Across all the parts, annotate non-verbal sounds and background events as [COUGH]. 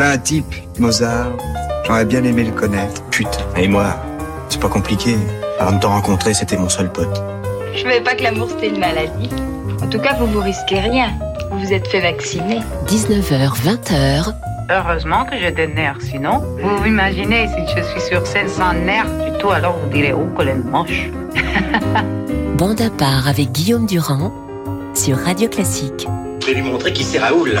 Voilà un type, Mozart. J'aurais bien aimé le connaître. Putain, et moi, c'est pas compliqué. Avant de te rencontrer, c'était mon seul pote. Je savais pas que l'amour c'était une maladie. En tout cas, vous vous risquez rien. Vous vous êtes fait vacciner. 19h, 20h. Heureusement que j'ai des nerfs, sinon, vous vous imaginez si je suis sur scène sans nerfs du tout, alors vous direz, oh, qu'elle est moche. [LAUGHS] Bande à part avec Guillaume Durand sur Radio Classique. Je vais lui montrer qui c'est Raoul.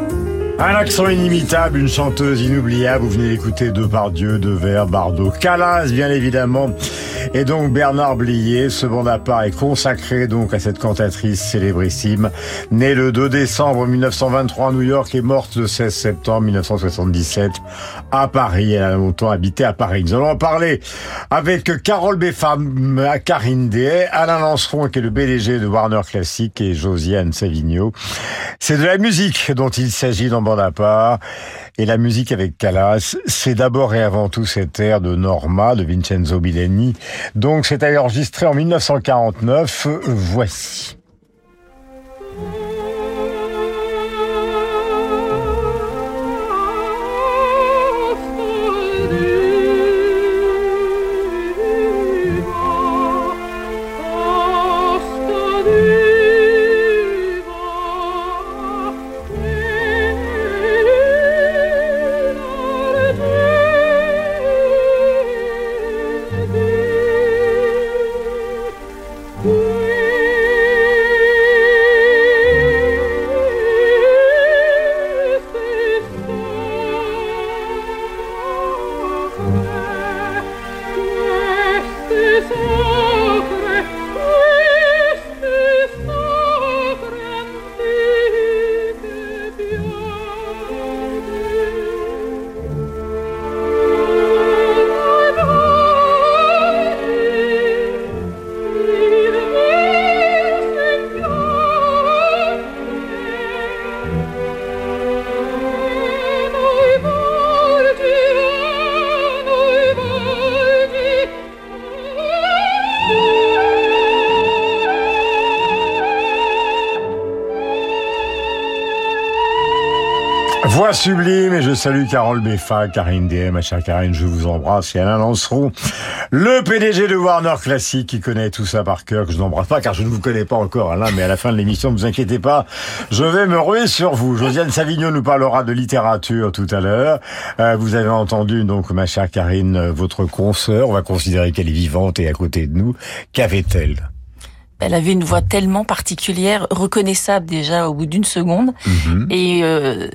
Un accent inimitable, une chanteuse inoubliable. Vous venez d'écouter Dieu, de Vers, Bardot, Calas, bien évidemment. Et donc Bernard Blier, ce bon appart est consacré donc à cette cantatrice célébrissime, née le 2 décembre 1923 à New York et morte le 16 septembre 1977 à Paris. Elle a longtemps habité à Paris. Nous allons en parler avec Carole Beffam, Karine Day, Alain Lanceron qui est le PDG de Warner Classic et Josiane Savigno. C'est de la musique dont il s'agit dans Et la musique avec Calas, c'est d'abord et avant tout cette air de Norma de Vincenzo Billeni. Donc c'est enregistré en 1949. Voici. Voix sublime et je salue Carole Beffa, Karine DM, ma chère Karine, je vous embrasse et Alain Lanceron, le PDG de Warner Classic qui connaît tout ça par cœur, que je n'embrasse pas car je ne vous connais pas encore Alain, mais à la fin de l'émission, ne vous inquiétez pas, je vais me ruer sur vous. Josiane Savigno nous parlera de littérature tout à l'heure. Euh, vous avez entendu donc ma chère Karine, votre consoeur, on va considérer qu'elle est vivante et à côté de nous. Qu'avait-elle? Elle avait une voix tellement particulière, reconnaissable déjà au bout d'une seconde, mhm. et euh,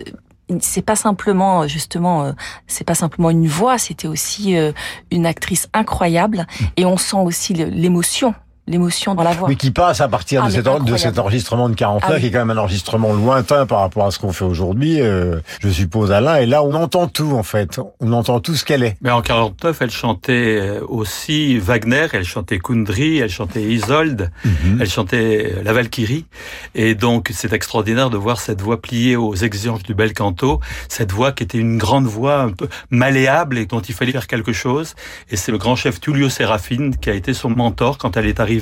c'est pas simplement justement euh, c'est pas simplement une voix c'était aussi euh, une actrice incroyable mm. et on sent aussi l'émotion l'émotion dans la voix. Oui, qui passe à partir de, ah, cet, de cet enregistrement de 49, ah qui est quand même un enregistrement lointain par rapport à ce qu'on fait aujourd'hui, euh, je suppose Alain. Et là, on entend tout en fait, on entend tout ce qu'elle est. Mais en 49, elle chantait euh, aussi Wagner, elle chantait Kundry, elle chantait Isolde, mhm. elle chantait euh, la Valkyrie. Et donc, c'est extraordinaire de voir cette voix pliée aux exigences du bel canto, cette voix qui était une grande voix un peu malléable et dont il fallait faire quelque chose. Et c'est le grand chef Tullio Serafine qui a été son mentor quand elle est arrivée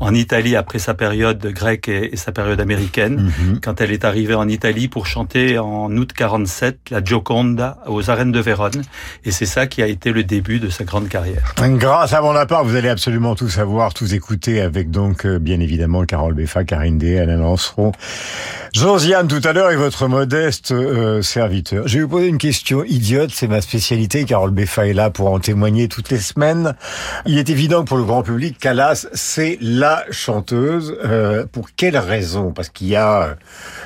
en Italie après sa période grecque et, sa période américaine, mhm. quand elle est arrivée en Italie pour chanter en août 47 la Gioconda aux arènes de Vérone. Et c'est ça qui a été le début de sa grande carrière. Grâce à mon appart, vous allez absolument tout savoir, tout écouter avec donc, euh, bien évidemment, Carole Beffa, Karine D, Alain Lanceron, Josiane tout à l'heure et votre modeste euh, serviteur. Je vais vous poser une question idiote, c'est ma spécialité. Carole Beffa est là pour en témoigner toutes les semaines. Il est évident pour le grand public qu'Alas, c'est la chanteuse. Euh, pour quelle raison? Parce qu'il y a euh,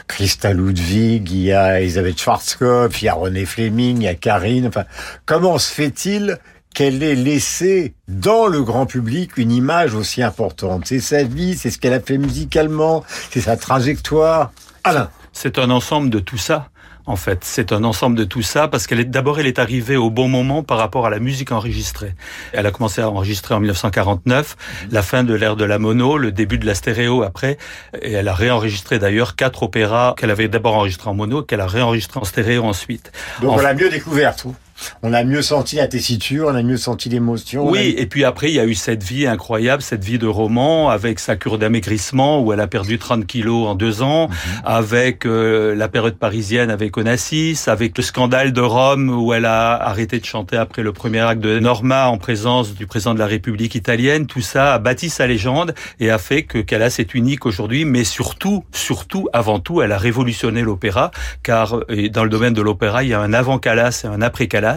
Christa Ludwig, il y a Elisabeth Schwarzkopf, il y a René Fleming, il y a Karine. Enfin, comment se fait-il qu'elle ait laissé dans le grand public une image aussi importante? C'est sa vie, c'est ce qu'elle a fait musicalement, c'est sa trajectoire. Alain. C'est un ensemble de tout ça en fait. C'est un ensemble de tout ça parce qu'elle est d'abord elle est arrivée au bon moment par rapport à la musique enregistrée. Elle a commencé à enregistrer en 1949, mhm. la fin de l'ère de la mono, le début de la stéréo après, et elle a réenregistré d'ailleurs quatre opéras qu'elle avait d'abord enregistrés en mono, qu'elle a réenregistrés en stéréo ensuite. Donc on l'a mieux découvert tout. On a mieux senti la tessiture, on a mieux senti l'émotion. Oui, et puis après, il y a eu cette vie incroyable, cette vie de roman, avec sa cure d'amaigrissement, où elle a perdu 30 kilos en deux ans, mhm. avec euh, la période parisienne avec Onassis, avec le scandale de Rome, où elle a arrêté de chanter après le premier acte de Norma en présence du président de la République italienne. Tout ça a bâti sa légende et a fait que Callas est unique aujourd'hui, mais surtout, surtout, avant tout, elle a révolutionné l'opéra, car dans le domaine de l'opéra, il y a un avant Callas et un après Callas,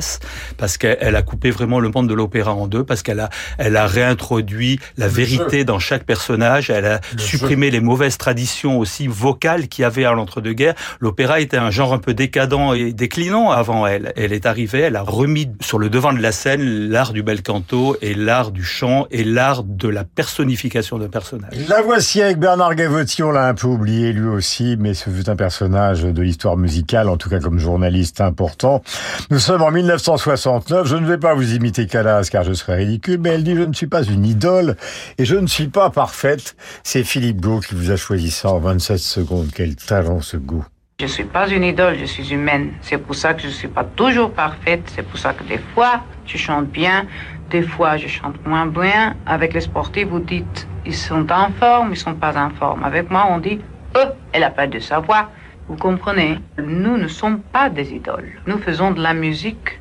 parce qu'elle a coupé vraiment le monde de l'opéra en deux, parce qu'elle a, elle a réintroduit la vérité dans chaque personnage, elle a supprimé les mauvaises traditions aussi vocales qu'il y avait à l'entre-deux-guerres. L'opéra était un genre un peu décadent et déclinant avant elle. Elle est arrivée, elle a remis sur le devant de la scène l'art du bel canto et l'art du chant et l'art de la personnification d'un personnage. La voici avec Bernard Gavotti, on l'a un peu oublié lui aussi, mais ce fut un personnage de l'histoire musicale, en tout cas comme journaliste important. Nous sommes en 1969, je ne vais pas vous imiter Calas car je serais ridicule, mais elle dit je ne suis pas une idole et je ne suis pas parfaite. C'est Philippe Beau qui vous a choisi ça en 27 secondes. Quel talent ce goût. Je suis pas une idole, je suis humaine. C'est pour ça que je suis pas toujours parfaite. C'est pour ça que des fois, tu chantes bien, des fois, je chante moins bien. Avec les sportifs, vous dites, ils sont en forme, ils sont pas en forme. Avec moi, on dit, oh, elle a pas de savoir. Vous comprenez? Nous ne sommes pas des idoles. Nous faisons de la musique.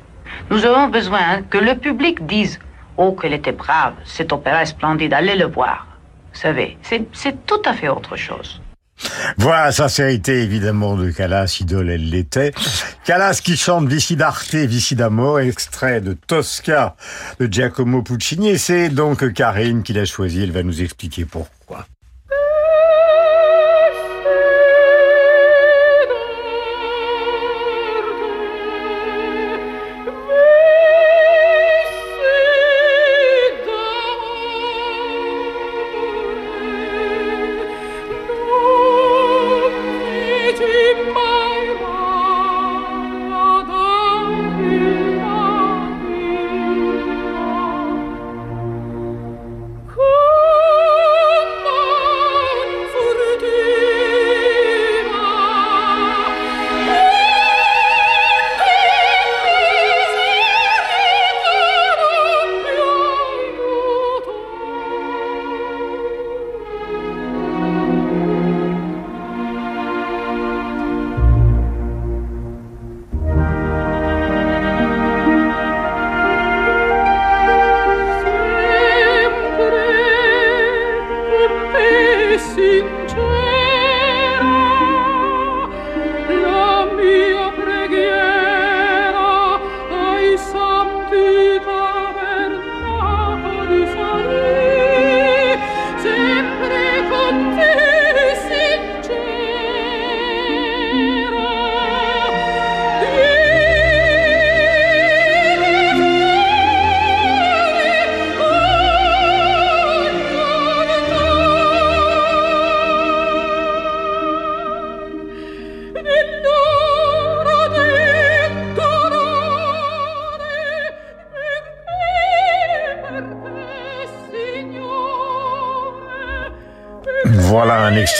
Nous avons besoin que le public dise, oh, qu'elle était brave, cet opéra est splendide, allez le voir. Vous savez, c'est tout à fait autre chose. Voilà sincérité évidemment de Calas, idole elle l'était. Calas qui chante Vici d'Arte, Vici extrait de Tosca de Giacomo Puccini. C'est donc Karine qui l'a choisi, elle va nous expliquer pourquoi.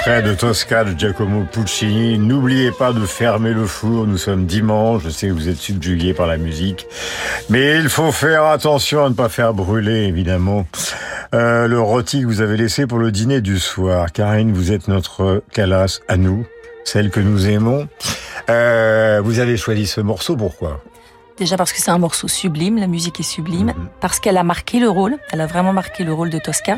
Extrait de Tosca de Giacomo Puccini. N'oubliez pas de fermer le four. Nous sommes dimanche. Je sais que vous êtes subjugué par la musique. Mais il faut faire attention à ne pas faire brûler, évidemment, euh, le rôti que vous avez laissé pour le dîner du soir. Karine, vous êtes notre calasse à nous, celle que nous aimons. Euh, vous avez choisi ce morceau, pourquoi? Déjà parce que c'est un morceau sublime, la musique est sublime, mhm. parce qu'elle a marqué le rôle, elle a vraiment marqué le rôle de Tosca.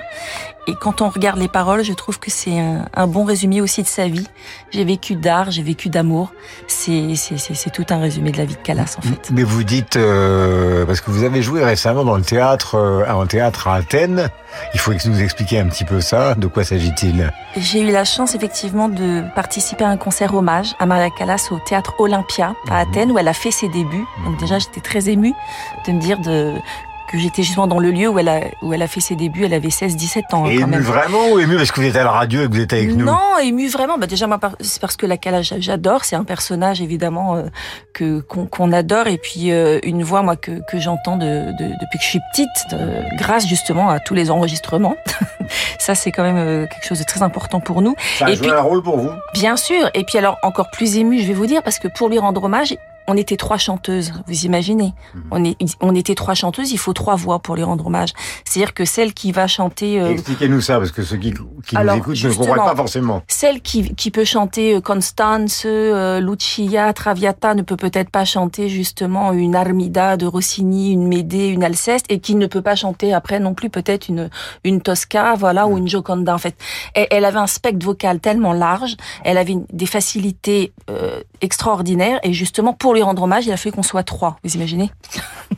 Et quand on regarde les paroles, je trouve que c'est un, bon résumé aussi de sa vie. J'ai vécu d'art, j'ai vécu d'amour. C'est tout un résumé de la vie de Calas en fait. Mais vous dites euh, parce que vous avez joué récemment dans le théâtre, euh, un théâtre à Athènes. Il faut nous expliquer un petit peu ça. De quoi s'agit-il? J'ai eu la chance effectivement de participer à un concert hommage à Maria Callas au théâtre Olympia à mhm. Athènes où elle a fait ses débuts. Donc déjà j'étais très émue de me dire de que j'étais justement dans le lieu où elle a où elle a fait ses débuts. Elle avait 16-17 ans. Et ému vraiment ou ému parce que vous êtes à la radio et que vous êtes avec nous? Non, ému vraiment. Bah déjà, c'est parce que la calage j'adore. C'est un personnage évidemment euh, que qu'on adore et puis euh, une voix moi que que j'entends de, de, depuis que je suis petite, grâce justement à tous les enregistrements. [LAUGHS] Ça, c'est quand même euh, quelque chose de très important pour nous. Ça a et joué un rôle pour vous? Bien sûr. Et puis alors encore plus ému, je vais vous dire, parce que pour lui rendre hommage, on était trois chanteuses, vous imaginez Mhm. on, est, on était trois chanteuses, il faut trois voix pour les rendre hommage. C'est-à-dire que celle qui va chanter... euh, Expliquez-nous ça, parce que ceux qui, qui Alors, nous écoutent ne comprennent pas forcément. Celle qui, qui peut chanter euh, Constance, euh, Lucia, Traviata ne peut peut-être pas chanter justement une Armida de Rossini, une Médée, une Alceste, et qui ne peut pas chanter après non plus peut-être une, une Tosca, voilà, ou une Gioconda. En fait, elle, elle avait un spectre vocal tellement large, elle avait des facilités euh, extraordinaires, et justement pour lui rendre hommage, il a fallu qu'on soit trois. Vous imaginez?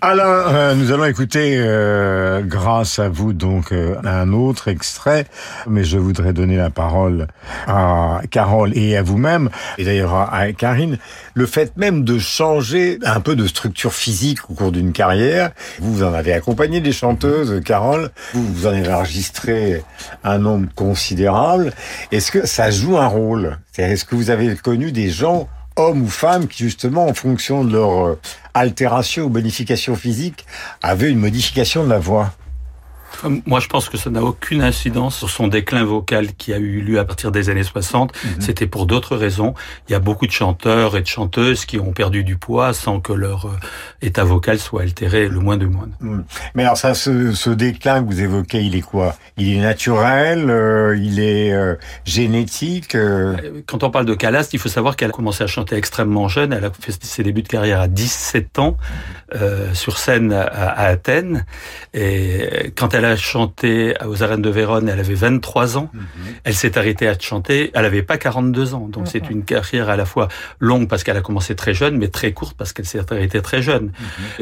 Alain, euh, nous allons écouter, euh, grâce à vous, donc, euh, un autre extrait, mais je voudrais donner la parole à Carole et à vous-même, et d'ailleurs à, Karine, le fait même de changer un peu de structure physique au cours d'une carrière. Vous, vous en avez accompagné des chanteuses, Carole, vous, vous en avez enregistré un nombre considérable. Est-ce que ça joue un rôle? Est-ce que vous avez connu des gens hommes ou femmes qui justement en fonction de leur euh, altération ou bonification physique avaient une modification de la voix Moi, je pense que ça n'a aucune incidence sur son déclin vocal qui a eu lieu à partir des années 60. C'était pour d'autres raisons. Il y a beaucoup de chanteurs et de chanteuses qui ont perdu du poids sans que leur euh, état vocal soit altéré le moins de moins. Hmm. Mais alors ça, ce, ce déclin que vous évoquez, il est quoi? Il est naturel euh, Il est euh, génétique euh? Quand on parle de Calas, il faut savoir qu'elle a commencé à chanter extrêmement jeune. Elle a fait ses débuts de carrière à 17 ans euh, sur scène à, à Athènes. Et quand elle a chanté aux arènes de Vérone, elle avait 23 ans. Elle s'est arrêtée à chanter. Elle n'avait pas 42 ans. Donc c'est une carrière à la fois longue parce qu'elle a commencé très jeune, mais très courte parce qu'elle s'est arrêtée très jeune.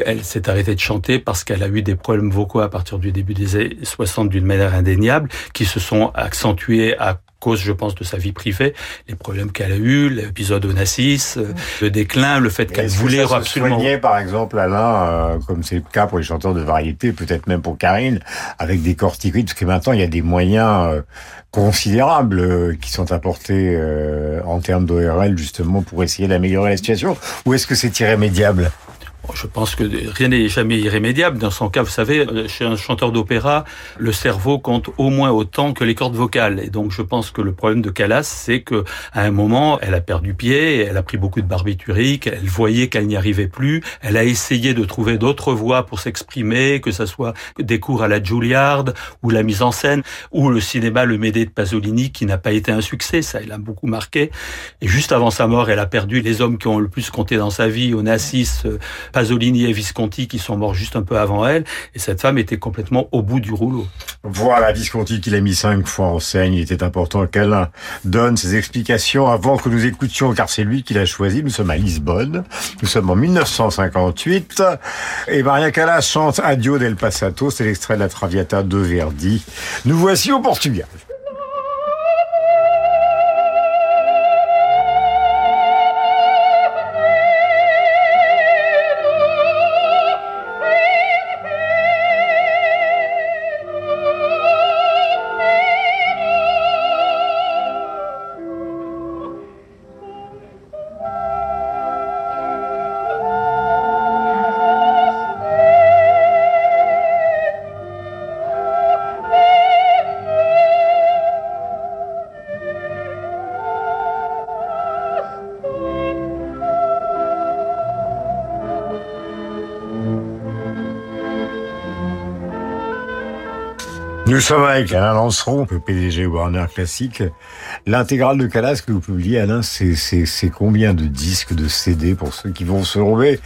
Elle s'est arrêtée de chanter parce qu'elle a eu des problèmes vocaux à partir du début des années 60 d'une manière indéniable, qui se sont accentués à cause, je pense, de sa vie privée, les problèmes qu'elle a eus, l'épisode Onassis, euh, le déclin, le fait qu'elle Est-ce que voulait ça se absolument... soignait, par exemple, Alain, euh, comme c'est le cas pour les chanteurs de variété, peut-être même pour Karine, avec des corticoïdes, parce que maintenant, il y a des moyens euh, considérables euh, qui sont apportés euh, en termes d'ORL, justement, pour essayer d'améliorer la situation. Ou est-ce que c'est irrémédiable? Je pense que rien n'est jamais irrémédiable. Dans son cas, vous savez, euh, chez un chanteur d'opéra, le cerveau compte au moins autant que les cordes vocales. Et donc, je pense que le problème de Calas, c'est que à un moment, elle a perdu pied, elle a pris beaucoup de barbiturique, elle voyait qu'elle n'y arrivait plus, elle a essayé de trouver d'autres voies pour s'exprimer, que ça soit des cours à la Juilliard, ou la mise en scène, ou le cinéma Le Médée de Pasolini, qui n'a pas été un succès. Ça, elle a beaucoup marqué. Et juste avant sa mort, elle a perdu les hommes qui ont le plus compté dans sa vie, Onassis, euh, Pasolini et Visconti qui sont morts juste un peu avant elle. Et cette femme était complètement au bout du rouleau. Voilà, Visconti qu'il a mis cinq fois en scène. Il était important qu'Alain donne ses explications avant que nous écoutions, car c'est lui qui l'a choisi. Nous sommes à Lisbonne. Nous sommes en 1958. Et Maria Callas chante Adio del Passato. C'est l'extrait de la Traviata de Verdi. Nous voici au Portugal. Nous sommes avec Alain Lanceron, le PDG Warner Classic. L'intégrale de Calas que vous publiez, Alain, c'est, combien de disques, de CD pour ceux qui vont se rouler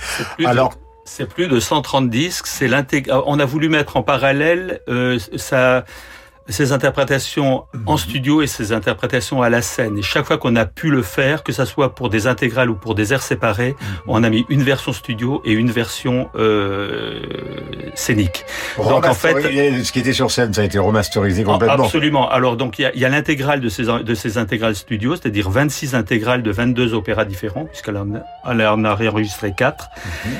Alors, c'est plus de 130 disques. C'est l'intég- On a voulu mettre en parallèle euh, ça, ses interprétations en studio et ses interprétations à la scène. Et chaque fois qu'on a pu le faire, que ça soit pour des intégrales ou pour des airs séparés, on a mis une version studio et une version euh, scénique. Donc en fait, ce qui était sur scène, ça a été remasterisé Ah, complètement. Absolument. Alors donc il y a, l'intégrale de ces de ces intégrales studio, c'est-à-dire 26 intégrales de 22 opéras différents puisqu'elle en, a- elle en a réenregistré 4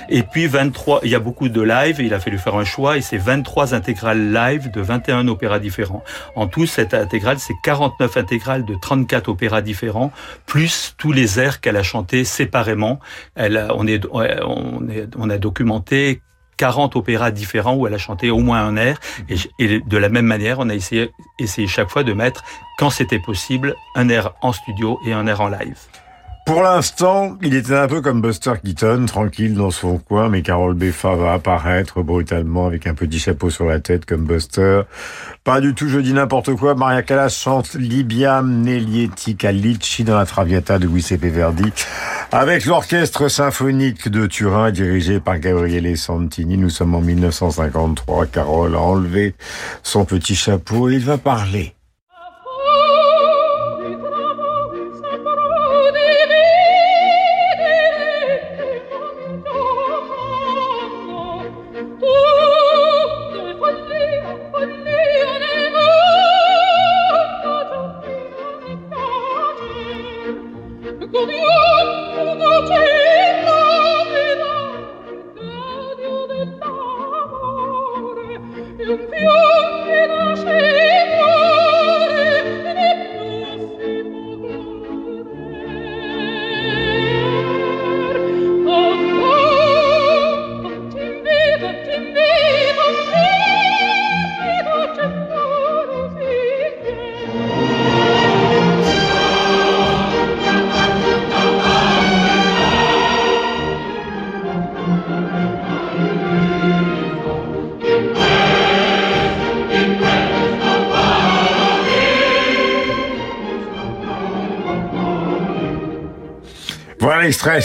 et puis 23 il y a beaucoup de live et il a fallu faire un choix et c'est 23 intégrales live de 21 opéras différents. En tout cette intégrale c'est 49 intégrales de 34 opéras différents plus tous les airs qu'elle a chantés séparément. On a documenté 40 opéras différents où elle a chanté au moins un air. Et, de la même manière, on a essayé chaque fois de mettre, quand c'était possible, un air en studio et un air en live. Pour l'instant, il était un peu comme Buster Keaton, tranquille dans son coin, mais Carole Beffa va apparaître brutalement avec un petit chapeau sur la tête comme Buster. Pas du tout, je dis n'importe quoi. Maria Callas chante Libia Nelietti Calicci dans la Traviata de Giuseppe Verdi avec l'orchestre symphonique de Turin dirigé par Gabriele Santini. Nous sommes en 1953. Carole a enlevé son petit chapeau et il va parler.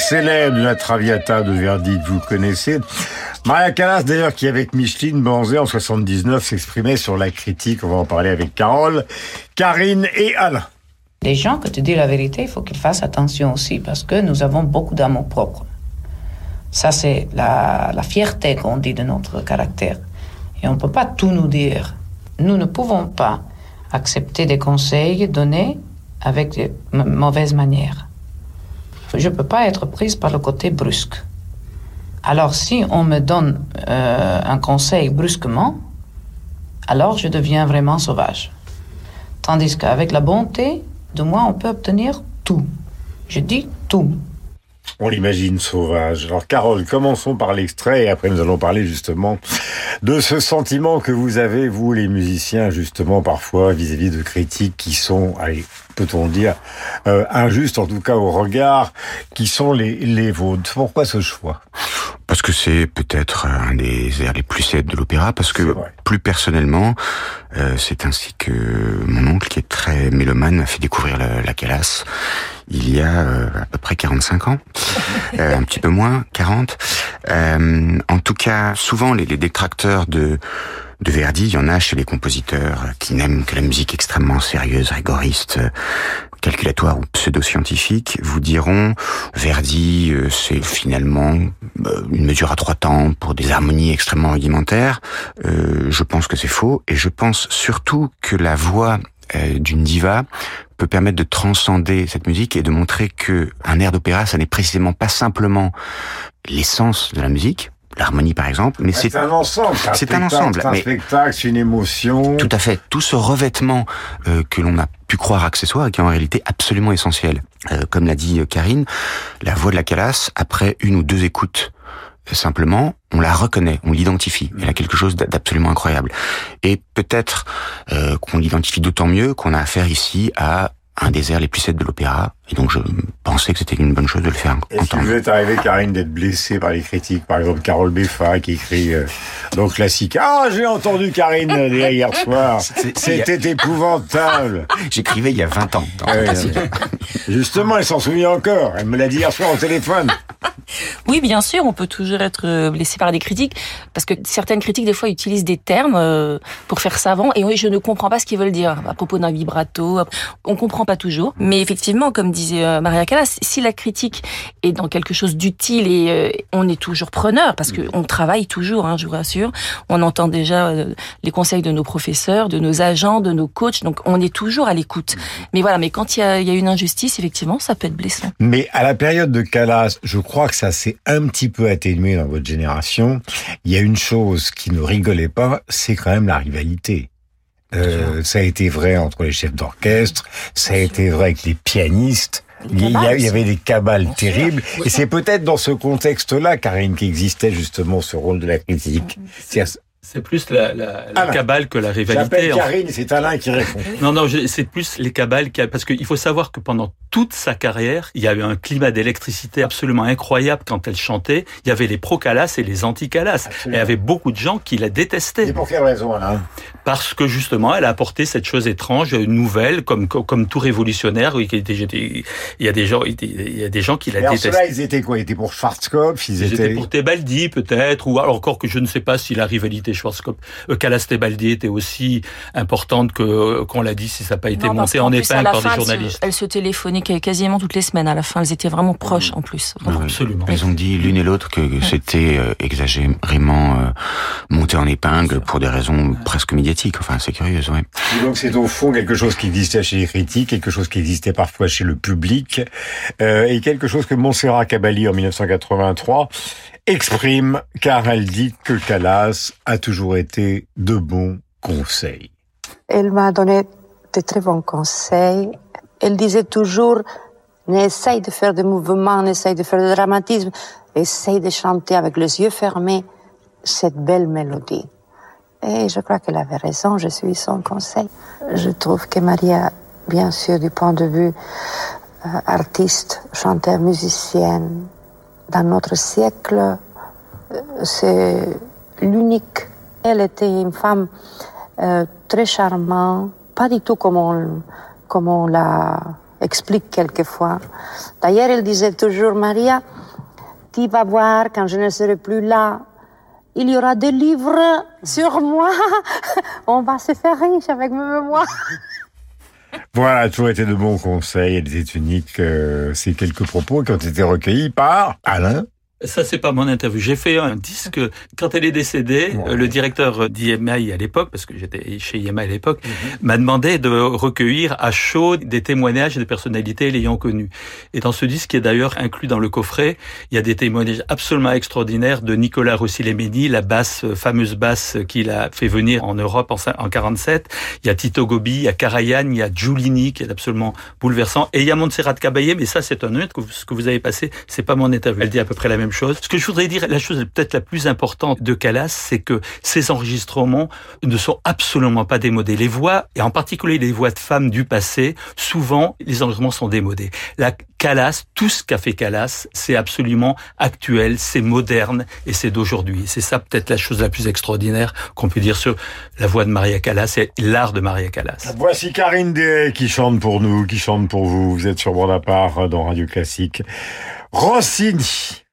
Célèbre la Traviata de Verdi que vous connaissez. Maria Callas, d'ailleurs, qui avec Micheline Banzé en 79 s'exprimait sur la critique. On va en parler avec Carole, Karine et Alain. Les gens, que tu dis la vérité, il faut qu'ils fassent attention aussi parce que nous avons beaucoup d'amour propre. Ça, c'est la, la fierté qu'on dit de notre caractère. Et on ne peut pas tout nous dire. Nous ne pouvons pas accepter des conseils donnés avec de mauvaises manières. Je ne peux pas être prise par le côté brusque. Alors si on me donne euh, un conseil brusquement, alors je deviens vraiment sauvage. Tandis qu'avec la bonté de moi, on peut obtenir tout. Je dis tout. On l'imagine sauvage. Alors Carole, commençons par l'extrait et après nous allons parler justement de ce sentiment que vous avez, vous les musiciens, justement parfois vis-à-vis de critiques qui sont, allez, peut-on dire, euh, injustes en tout cas au regard, qui sont les, les vôtres. Pourquoi ce choix? Parce que c'est peut-être un des airs les plus célèbres de l'opéra, parce que plus personnellement, euh, c'est ainsi que mon oncle, qui est très mélomane, m'a fait découvrir la, la Calas il y a euh, à peu près 45 ans, [LAUGHS] euh, un petit peu moins, 40. Euh, en tout cas, souvent les, les détracteurs de de Verdi, il y en a chez les compositeurs qui n'aiment que la musique extrêmement sérieuse, rigoriste, calculatoire ou pseudo-scientifique, vous diront Verdi, c'est finalement une mesure à trois temps pour des harmonies extrêmement rudimentaires. Euh, je pense que c'est faux et je pense surtout que la voix d'une diva peut permettre de transcender cette musique et de montrer que un air d'opéra, ça n'est précisément pas simplement l'essence de la musique, l'harmonie par exemple, mais c'est un ensemble. C'est un ensemble. C'est un spectacle, c'est une émotion. Tout à fait. Tout ce revêtement euh, que l'on a pu croire accessoire et qui est en réalité absolument essentiel. Euh, comme l'a dit Karine, la voix de la Calas, après une ou deux écoutes simplement, on la reconnaît, on l'identifie. Elle a quelque chose d'absolument incroyable. Et peut-être euh, qu'on l'identifie d'autant mieux qu'on a affaire ici à un des airs les plus célèbres de l'opéra, et donc je pensais que c'était une bonne chose de le faire Est-ce qu'il vous est arrivé, Karine, d'être blessée par les critiques Par exemple, Carole Beffa qui écrit euh, donc classique. Ah, j'ai entendu Karine euh, hier soir. C'était épouvantable. J'écrivais il y a 20 ans. Justement, elle s'en souvient encore. Elle me l'a dit hier soir au téléphone. Oui, bien sûr, on peut toujours être blessé par des critiques, parce que certaines critiques, des fois, utilisent des termes pour faire savant, et oui, je ne comprends pas ce qu'ils veulent dire à propos d'un vibrato. On comprend pas toujours, mais effectivement, comme disait Maria Callas, si la critique est dans quelque chose d'utile et on est toujours preneur, parce que on travaille toujours, hein, je vous rassure, on entend déjà les conseils de nos professeurs, de nos agents, de nos coachs, donc on est toujours à l'écoute. Mais voilà, mais quand il y a, y a une injustice, effectivement, ça peut être blessant. Mais à la période de Callas, je crois que ça s'est un petit peu atténué dans votre génération. Il y a une chose qui ne rigolait pas, c'est quand même la rivalité. Euh, ça a été vrai entre les chefs d'orchestre, ça a été vrai avec les pianistes. Il y, a, il y, avait des cabales terribles. Et c'est peut-être dans ce contexte-là, Karine, qu'existait justement ce rôle de la critique. C'est plus la, la, la cabale que la rivalité. Karine, c'est Alain qui répond. Non, non, c'est plus les cabales qui, parce qu'il faut savoir que pendant toute sa carrière, il y a eu un climat d'électricité absolument incroyable quand elle chantait. Il y avait les pro-Calas et les anti-Calas. Et il y avait beaucoup de gens qui la détestaient. Et pour quelle raison, Alain? Parce que justement, elle a apporté cette chose étrange, nouvelle, comme comme tout révolutionnaire. Oui, il y a des gens, il y a des gens qui la détestaient. Cela, ils étaient quoi? Ils étaient pour Schwarzkopf Ils, étaient... pour Tebaldi, peut-être, ou alors encore que je ne sais pas si la rivalité Schwarzkopf, euh, Calas Tebaldi était aussi importante que qu'on l'a dit si ça n'a pas été monté en épingle par des journalistes. Elles se, téléphonaient quasiment toutes les semaines. À la fin, elles étaient vraiment proches en plus. Absolument. Elles ont dit l'une et l'autre que c'était euh, exagérément euh, monté en épingle pour des raisons presque médiatiques. Enfin, c'est curieux, ouais. donc c'est au fond quelque chose qui existait chez les critiques, quelque chose qui existait parfois chez le public, euh, et quelque chose que Montserrat Caballé en 1983 exprime car elle dit que Calas a toujours été de bons conseils. Elle m'a donné de très bons conseils. Elle disait toujours, n'essaye de faire des mouvements, n'essaye de faire du dramatisme, essaye de chanter avec les yeux fermés cette belle mélodie. Et je crois qu'elle avait raison, je suis son conseil. Je trouve que Maria, bien sûr, du point de vue euh, artiste, chanteur, musicienne, dans notre siècle, euh, c'est l'unique. Elle était une femme euh, très charmante, pas du tout comme on, comme la explique quelquefois. D'ailleurs, elle disait toujours, Maria, tu vas voir quand je ne serai plus là, il y aura des livres sur moi. [LAUGHS] On va se faire riche avec mes mémoires. [LAUGHS] Voilà, toujours été de bons conseils. Elle était unique. Euh, ces quelques propos qui ont été recueillis par Alain ça, c'est pas mon interview. J'ai fait un disque quand elle est décédée. Le directeur d'IMI à l'époque, parce que j'étais chez IMI à l'époque, mhm. m'a demandé de recueillir à chaud des témoignages des personnalités l'ayant connue. Et dans ce disque, qui est d'ailleurs inclus dans le coffret, il y a des témoignages absolument extraordinaires de Nicolas Rossilemeni, la basse, fameuse basse qu'il a fait venir en Europe en, en 47. Il y a Tito Gobi, il y a Karajan, il y a Giulini, qui est absolument bouleversant. Et il y a Montserrat Caballé, mais ça, c'est un autre. Ce que vous avez passé, c'est pas mon interview. Elle dit à peu près la même chose. Ce que je voudrais dire, la chose peut-être la plus importante de Calas, c'est que ces enregistrements ne sont absolument pas démodés. Les voix, et en particulier les voix de femmes du passé, souvent, les enregistrements sont démodés. La Calas, tout ce qu'a fait Calas, c'est absolument actuel, c'est moderne et c'est d'aujourd'hui. C'est ça peut-être la chose la plus extraordinaire qu'on peut dire sur la voix de Maria Callas et l'art de Maria Callas. Voici Karine Day qui chante pour nous, qui chante pour vous. Vous êtes sur Bordapart dans Radio Classique. Rossini.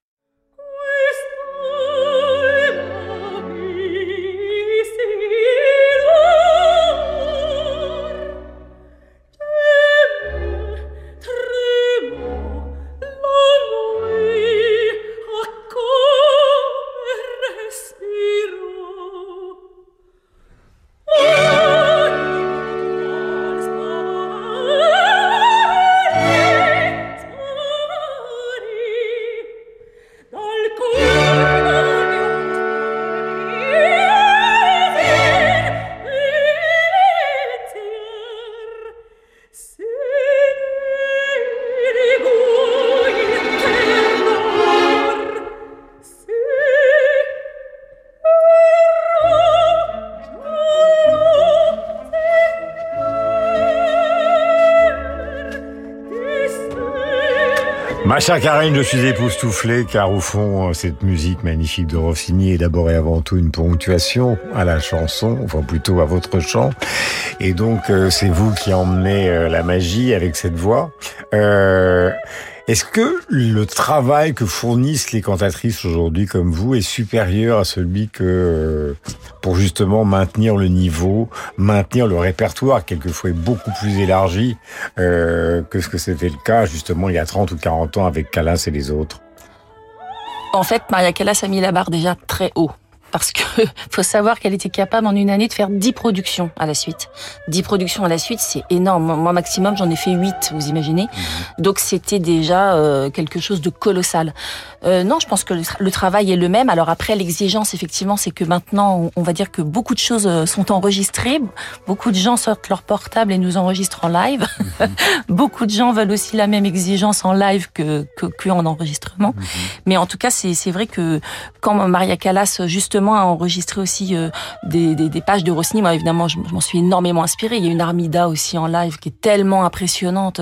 Ma chère Karine, je suis époustouflé car au fond, cette musique magnifique de Rossini est d'abord et avant tout une ponctuation à la chanson, enfin plutôt à votre chant. Et donc, euh, c'est vous qui emmenez euh, la magie avec cette voix. Euh, est-ce que le travail que fournissent les cantatrices aujourd'hui comme vous est supérieur à celui que euh, pour justement maintenir le niveau, maintenir le répertoire quelquefois beaucoup plus élargi euh, que ce que c'était le cas justement il y a 30 ou 40 ans avec Callas et les autres. En fait, Maria Callas a mis la barre déjà très haut parce que [LAUGHS] faut savoir qu'elle était capable en une année de faire 10 productions à la suite. 10 productions à la suite, c'est énorme. Moi, maximum, j'en ai fait 8, vous imaginez. Mhm. Donc, c'était déjà euh, quelque chose de colossal. Euh, non, je pense que le, travail est le même. Alors après, l'exigence, effectivement, c'est que maintenant, on, va dire que beaucoup de choses euh, sont enregistrées. Beaucoup de gens sortent leur portable et nous enregistrent en live. Mhm. [LAUGHS] beaucoup de gens veulent aussi la même exigence en live que, que, que en enregistrement. Mhm. Mais en tout cas, c'est vrai que quand Maria Callas, justement, à enregistrer aussi euh, des, des, des, pages de Rossini. Moi, évidemment, je, m'en suis énormément inspirée. Il y a une Armida aussi en live qui est tellement impressionnante.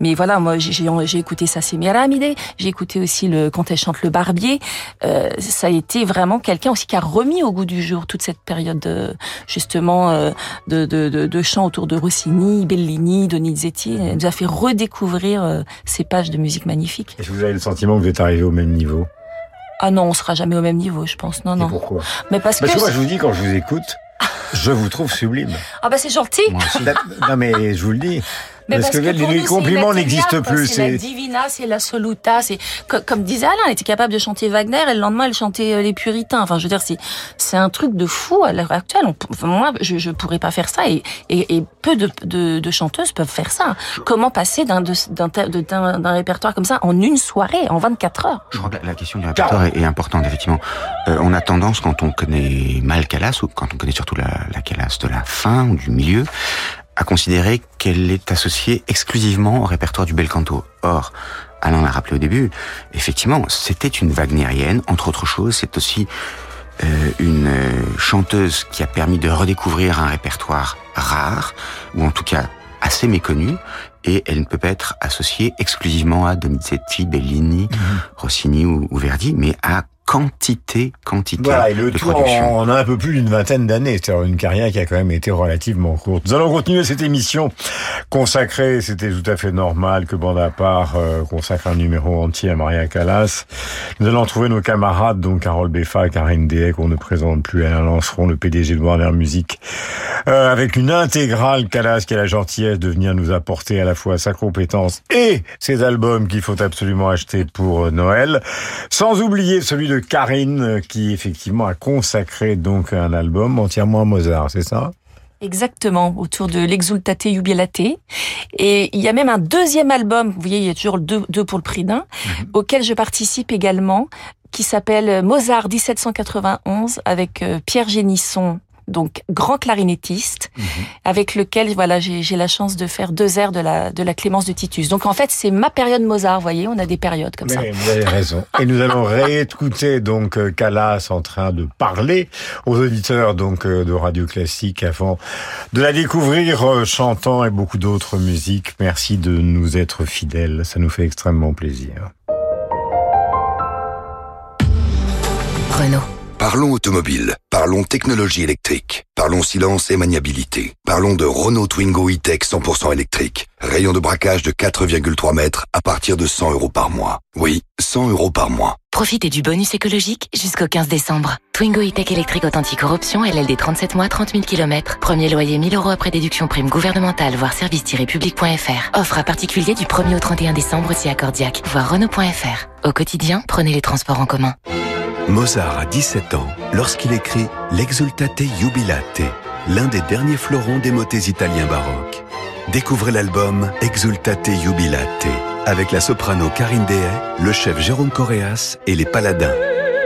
Mais voilà, moi, j'ai écouté ça, c'est Miramide. J'ai écouté aussi le quand elle chante le Barbier. Euh, ça a été vraiment quelqu'un aussi qui a remis au goût du jour toute cette période de, justement euh, de, de, de, de chants autour de Rossini, Bellini, Donizetti. Elle nous a fait redécouvrir euh, ces pages de musique magnifiques. Est-ce que vous avez le sentiment que vous êtes arrivé au même niveau? Ah non, on sera jamais au même niveau, je pense. Non, non. pourquoi Mais parce, parce que, moi, je vous dis quand je vous écoute, je vous trouve sublime. Ah bah c'est gentil. non mais je vous le dis. Mais parce, que, les compliments n'existent plus. C'est la divina, c'est la soluta, c'est comme disait Alain, elle était capable de chanter Wagner et le lendemain elle chantait euh, les Puritains. Enfin, je veux dire, c'est c'est un truc de fou à l'heure actuelle. On, moi, je je pourrais pas faire ça et et, et peu de, de, de chanteuses peuvent faire ça. Comment passer d'un d'un d'un répertoire comme ça en une soirée, en 24 heures? Je crois que la, question du répertoire est, importante effectivement. Euh, on a tendance quand on connaît mal Calas ou quand on connaît surtout la, la Calas de la fin ou du milieu à considérer qu'elle est associée exclusivement au répertoire du bel canto. Or, Alain l'a rappelé au début, effectivement, c'était une wagnérienne, entre autres choses, c'est aussi euh, une euh, chanteuse qui a permis de redécouvrir un répertoire rare, ou en tout cas assez méconnu, et elle ne peut pas être associée exclusivement à Donizetti, Bellini, mhm. Rossini ou, ou, Verdi, mais à quantité, quantité voilà, et le de On a un peu plus d'une vingtaine d'années, c'est-à-dire une carrière qui a quand même été relativement courte. Nous allons continuer cette émission consacrée, c'était tout à fait normal que Bande à part euh, consacre un numéro entier à Maria Callas. Nous allons trouver nos camarades, donc Carole Beffa, Karine Dehec, qu'on ne présente plus, Alain Lanceron, le PDG de Warner Music, euh, avec une intégrale Callas qui a la gentillesse de venir nous apporter à la fois sa compétence et ses albums qu'il faut absolument acheter pour euh, Noël, sans oublier celui de Karine euh, qui effectivement a consacré donc un album entièrement à Mozart, c'est ça? Exactement, autour de l'exultate jubilate. Et il y a même un deuxième album, vous voyez, il y a toujours deux, deux pour le prix d'un, mhm. auquel je participe également, qui s'appelle Mozart 1791 avec euh, Pierre Génisson donc grand clarinettiste, mhm. avec lequel voilà j'ai la chance de faire deux airs de la de la Clémence de Titus. Donc en fait c'est ma période Mozart, vous voyez, on a des périodes comme Mais, ça. Vous avez raison. Et nous allons réécouter donc euh, Calas en train de parler aux auditeurs donc euh, de Radio Classique avant de la découvrir euh, chantant et beaucoup d'autres musiques. Merci de nous être fidèles, ça nous fait extrêmement plaisir. Renault. Parlons automobile, parlons technologie électrique, parlons silence et maniabilité, parlons de Renault Twingo e-Tech 100% électrique. Rayon de braquage de 4,3 mètres à partir de 100 euros par mois. Oui, 100 euros par mois. Profitez du bonus écologique jusqu'au 15 décembre. Twingo e-Tech électrique authentique option LLD 37 mois, 30 000 km. Premier loyer 1000 euros après déduction prime gouvernementale, voire service-public.fr. Offre à particulier du 1er au 31 décembre si accordiaque, voire Renault.fr. Au quotidien, prenez les transports en commun. Mozart a 17 ans lorsqu'il écrit L'Exultate Jubilate, l'un des derniers fleurons des motets italiens baroques. Découvrez l'album Exultate Jubilate avec la soprano Karine Dehay, le chef Jérôme Correas et les Paladins.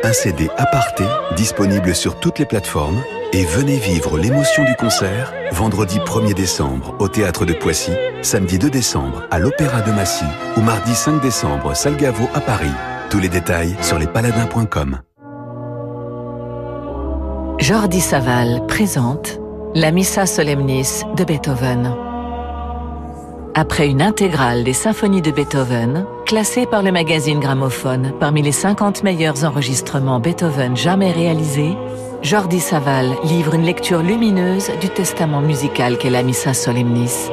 Un CD aparté disponible sur toutes les plateformes et venez vivre l'émotion du concert vendredi 1er décembre au théâtre de Poissy, samedi 2 décembre à l'Opéra de Massy ou mardi 5 décembre Salgavo à Paris. Tous les détails sur lespaladins.com. Jordi Saval présente la Missa Solemnis de Beethoven. Après une intégrale des symphonies de Beethoven, classée par le magazine Gramophone parmi les 50 meilleurs enregistrements Beethoven jamais réalisés, Jordi Saval livre une lecture lumineuse du testament musical qu'est la Missa Solemnis.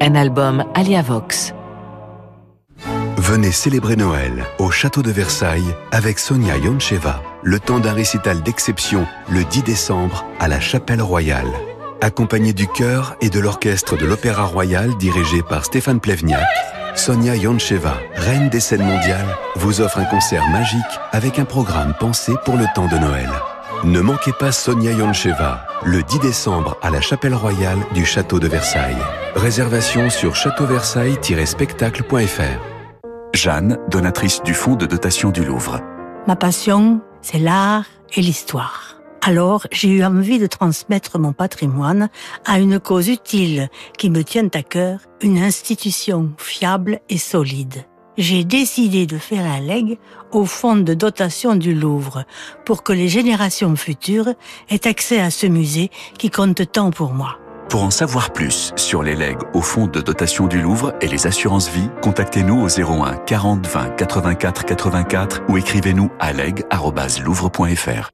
Un album Aliavox. Venez célébrer Noël au château de Versailles avec Sonia Yoncheva, le temps d'un récital d'exception le 10 décembre à la Chapelle Royale. Accompagnée du chœur et de l'orchestre de l'Opéra Royal dirigé par Stéphane Plevniak, Sonia Yoncheva, reine des scènes mondiales, vous offre un concert magique avec un programme pensé pour le temps de Noël. Ne manquez pas Sonia Yoncheva, le 10 décembre à la Chapelle Royale du Château de Versailles. Réservation sur châteauversailles-spectacle.fr. Jeanne, donatrice du Fonds de dotation du Louvre. Ma passion, c'est l'art et l'histoire. Alors, j'ai eu envie de transmettre mon patrimoine à une cause utile qui me tient à cœur, une institution fiable et solide. j'ai décidé de faire un leg au fonds de dotation du Louvre pour que les générations futures aient accès à ce musée qui compte tant pour moi. Pour en savoir plus sur les legs au fonds de dotation du Louvre et les assurances vie, contactez-nous au 01 40 20 84 84 ou écrivez-nous à leg.louvre.fr.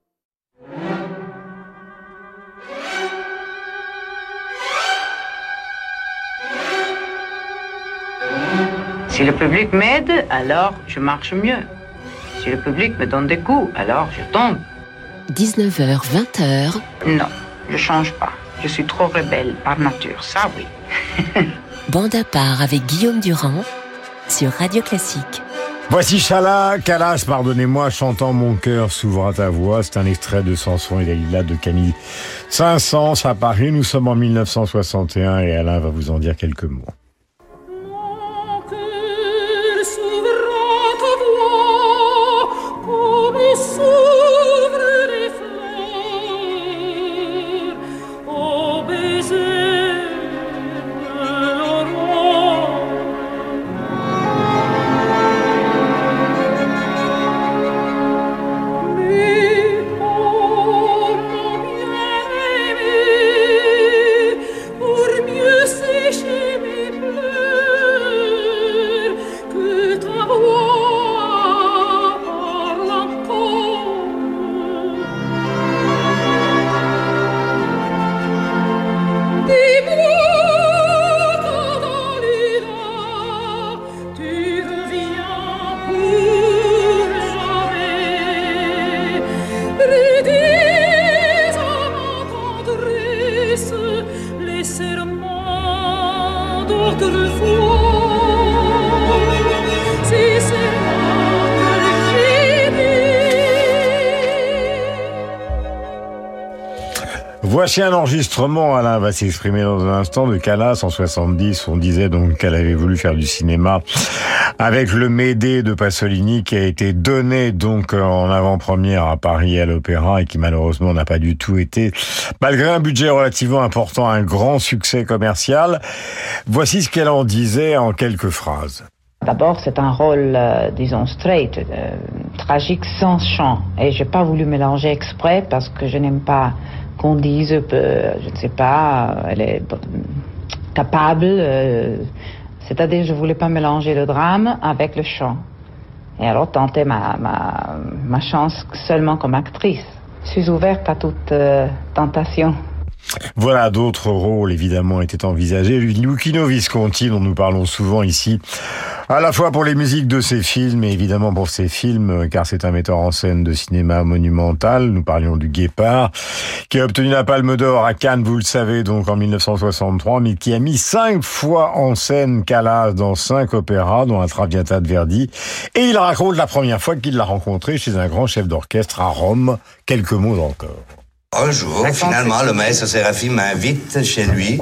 Si le public m'aide, alors je marche mieux. Si le public me donne des coups, alors je tombe. 19h, 20h. Non, je change pas. Je suis trop rebelle par nature, ça oui. [LAUGHS] Bande à part avec Guillaume Durand sur Radio Classique. Voici Chala, Calas, pardonnez-moi, chantant Mon cœur s'ouvre à ta voix. C'est un extrait de Samson et Dalila de Camille Saint-Saëns à Paris. Nous sommes en 1961 et Alain va vous en dire quelques mots. Voici un enregistrement, Alain va s'exprimer dans un instant, de Calas en 70. On disait donc qu'elle avait voulu faire du cinéma avec le Médée de Pasolini qui a été donné donc en avant-première à Paris à l'Opéra et qui malheureusement n'a pas du tout été, malgré un budget relativement important, un grand succès commercial. Voici ce qu'elle en disait en quelques phrases. D'abord, c'est un rôle, euh, disons, straight, euh, tragique sans chant. Et j'ai pas voulu mélanger exprès parce que je n'aime pas qu'on dise, euh, je ne sais pas, elle est capable. Euh, c'est-à-dire, je voulais pas mélanger le drame avec le chant. Et alors, tenter ma, ma, ma chance seulement comme actrice. Je suis ouverte à toute euh, tentation. Voilà, d'autres rôles évidemment étaient envisagés. Lucchino Visconti, dont nous parlons souvent ici, à la fois pour les musiques de ses films et évidemment pour ses films, car c'est un metteur en scène de cinéma monumental. Nous parlions du Guépard, qui a obtenu la Palme d'Or à Cannes, vous le savez, donc en 1963, mais qui a mis cinq fois en scène Calas dans cinq opéras, dont la Traviata de Verdi. Et il raconte la première fois qu'il l'a rencontré chez un grand chef d'orchestre à Rome. Quelques mots encore. Un jour, finalement, le maître Séraphine m'invite chez lui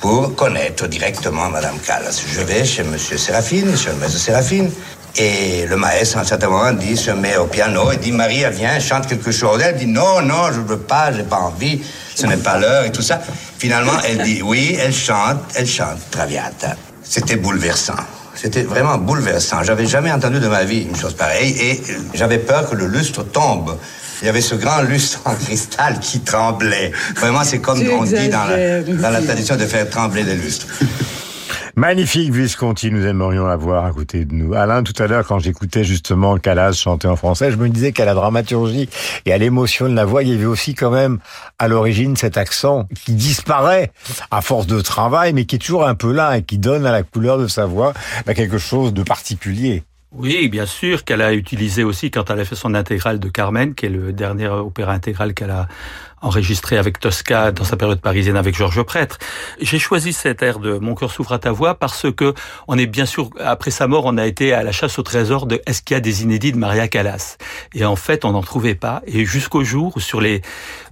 pour connaître directement Madame Callas. Je vais chez Monsieur Séraphine, chez le maître Séraphine, et le maître, à un certain moment, dit, se met au piano et dit, Maria, viens, chante quelque chose. Elle dit, non, non, je veux pas, j'ai pas envie, ce n'est pas l'heure et tout ça. Finalement, elle dit, oui, elle chante, elle chante Traviata. C'était bouleversant. C'était vraiment bouleversant. J'avais jamais entendu de ma vie une chose pareille et j'avais peur que le lustre tombe il y avait ce grand lustre en cristal qui tremblait. Vraiment, c'est comme on dit dans la, dans la tradition de faire trembler des lustres. [LAUGHS] Magnifique Visconti, nous aimerions la voir à côté de nous. Alain, tout à l'heure, quand j'écoutais justement Calas chanter en français, je me disais qu'à la dramaturgie et à l'émotion de la voix, il y avait aussi quand même à l'origine cet accent qui disparaît à force de travail, mais qui est toujours un peu là et qui donne à la couleur de sa voix bah, quelque chose de particulier. Oui, bien sûr, qu'elle a utilisé aussi quand elle a fait son intégrale de Carmen, qui est le dernier opéra intégral qu'elle a enregistré avec Tosca dans sa période parisienne avec Georges Prêtre. J'ai choisi cet air de Mon cœur s'ouvre à ta voix parce que on est bien sûr après sa mort, on a été à la chasse au trésor de est-ce qu'il y a des inédits de Maria Callas? Et en fait, on n'en trouvait pas. Et jusqu'au jour où sur les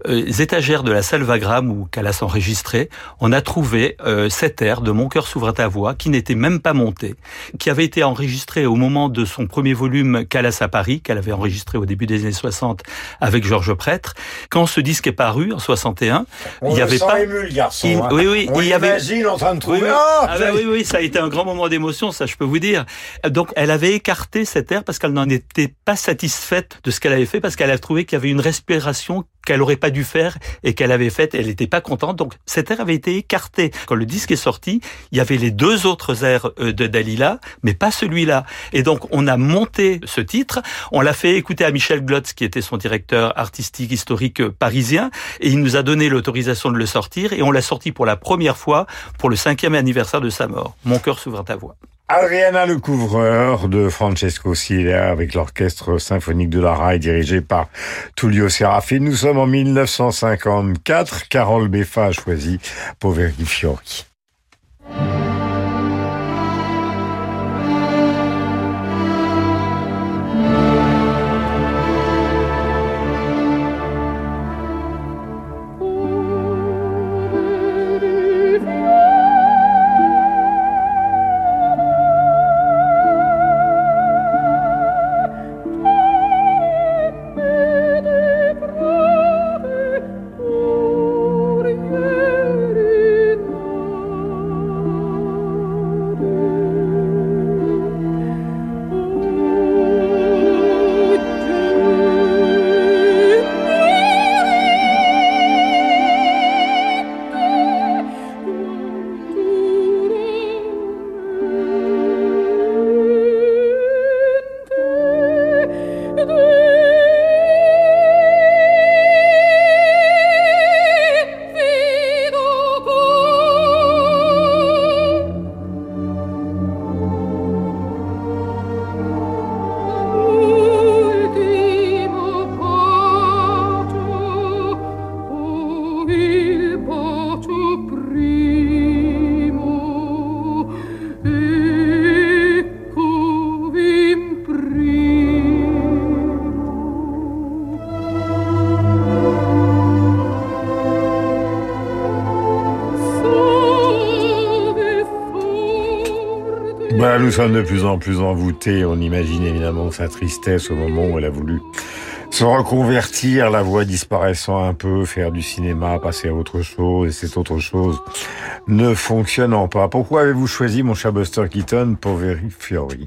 euh, étagères de la salle Vagram où Callas enregistrait, on a trouvé euh, cet air de Mon cœur s'ouvre à ta voix qui n'était même pas monté, qui avait été enregistré au moment de son premier volume Callas à Paris, qu'elle avait enregistré au début des années 60 avec Georges Prêtre. Quand ce disque paru en 61. On il y avait pas ému, le garçon. Il- hein. Oui, oui. On il y avait. en train de trouver. Oui, oui. Ah, Ah, ça bah oui, oui, ça a été un grand moment d'émotion, ça je peux vous dire. Donc elle avait écarté cet air parce qu'elle n'en était pas satisfaite de ce qu'elle avait fait, parce qu'elle a trouvé qu'il y avait une respiration qu'elle aurait pas dû faire et qu'elle avait faite, elle n'était pas contente. Donc cet air avait été écarté. Quand le disque est sorti, il y avait les deux autres airs euh, de Dalila, mais pas celui-là. Et donc on a monté ce titre, on l'a fait écouter à Michel Glotz, qui était son directeur artistique historique euh, et il nous a donné l'autorisation de le sortir, et on l'a sorti pour la première fois pour le cinquième anniversaire de sa mort. Mon cœur s'ouvre à ta voix. Adriana le couvreur de Francesco Silla avec l'orchestre symphonique de la RAI dirigé par Tullio Serafin. Nous sommes en 1954. Carole Beffa a choisi Poveri Fiori. Nous sommes de plus en plus envoûtés. On imagine évidemment sa tristesse au moment où elle a voulu se reconvertir, la voix disparaissant un peu, faire du cinéma, passer à autre chose, et cette autre chose ne fonctionnant pas. Pourquoi avez-vous choisi, mon cher Buster Keaton, Poveri Fiori?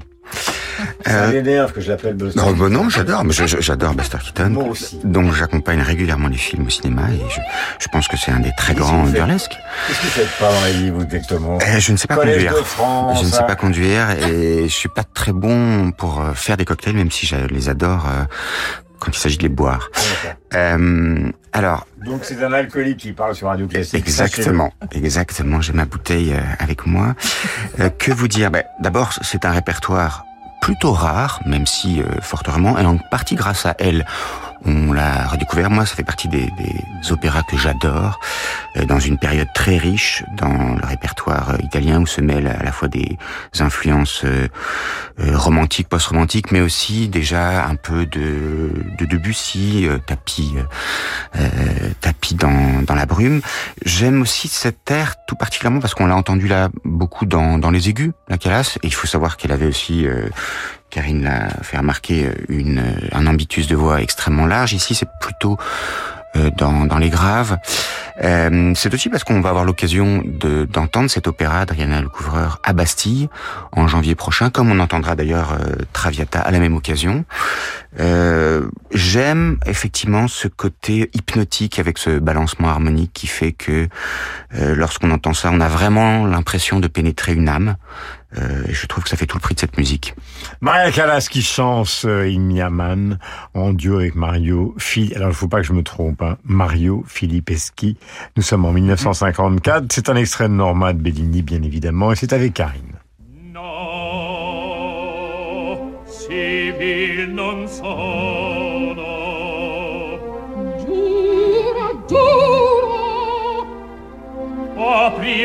Ça Euh, m'énerve que je l'appelle Buster Non, bah Keaton. non, j'adore, j'adore Buster Keaton. Moi aussi. Donc j'accompagne régulièrement les films au cinéma et je, je pense que c'est un des très grands burlesques. Qu'est-ce que vous faites pas dans la vie, vous, exactement Eh, je ne sais pas Collège conduire. France, je ne sais hein. pas conduire et je suis pas très bon pour euh, faire des cocktails, même si je les adore euh, quand il s'agit de les boire. Euh, alors, Donc c'est un alcoolique qui parle sur Radio Classique. Exactement, exactement. J'ai ma bouteille euh, avec moi. Euh, que vous dire? Ben, D'abord, c'est un répertoire plutôt rare, même si euh, fort heureusement, en partie grâce à elle. On l'a redécouvert. Moi, ça fait partie des, des opéras que j'adore, euh, dans une période très riche dans le répertoire euh, italien où se mêlent à la fois des influences euh, romantiques, post-romantiques, mais aussi déjà un peu de, de Debussy, euh, tapis, tapis dans, dans la brume. J'aime aussi cette air tout particulièrement parce qu'on l'a entendu là beaucoup dans, dans les aigus, la Calas, et il faut savoir qu'elle avait aussi Karine l'a fait remarquer une, un ambitus de voix extrêmement large. Ici, c'est plutôt euh, dans, les graves. Euh, c'est aussi parce qu'on va avoir l'occasion de- d'entendre cet opéra Adriana Le Couvreur à Bastille en janvier prochain, comme on entendra d'ailleurs euh, Traviata à la même occasion. Euh, J'aime effectivement ce côté hypnotique avec ce balancement harmonique qui fait que euh, lorsqu'on entend ça, on a vraiment l'impression de pénétrer une âme. Euh, et je trouve que ça fait tout le prix de cette musique. Maria Callas qui chante euh, In Yaman en duo avec Mario Philippe. Alors il ne faut pas que je me trompe, hein. Mario Filippeschi. Nous sommes en 1954. C'est un extrait de Norma de Bellini, bien évidemment, et c'est avec Karine. civil non sono. Giuro, giuro, apri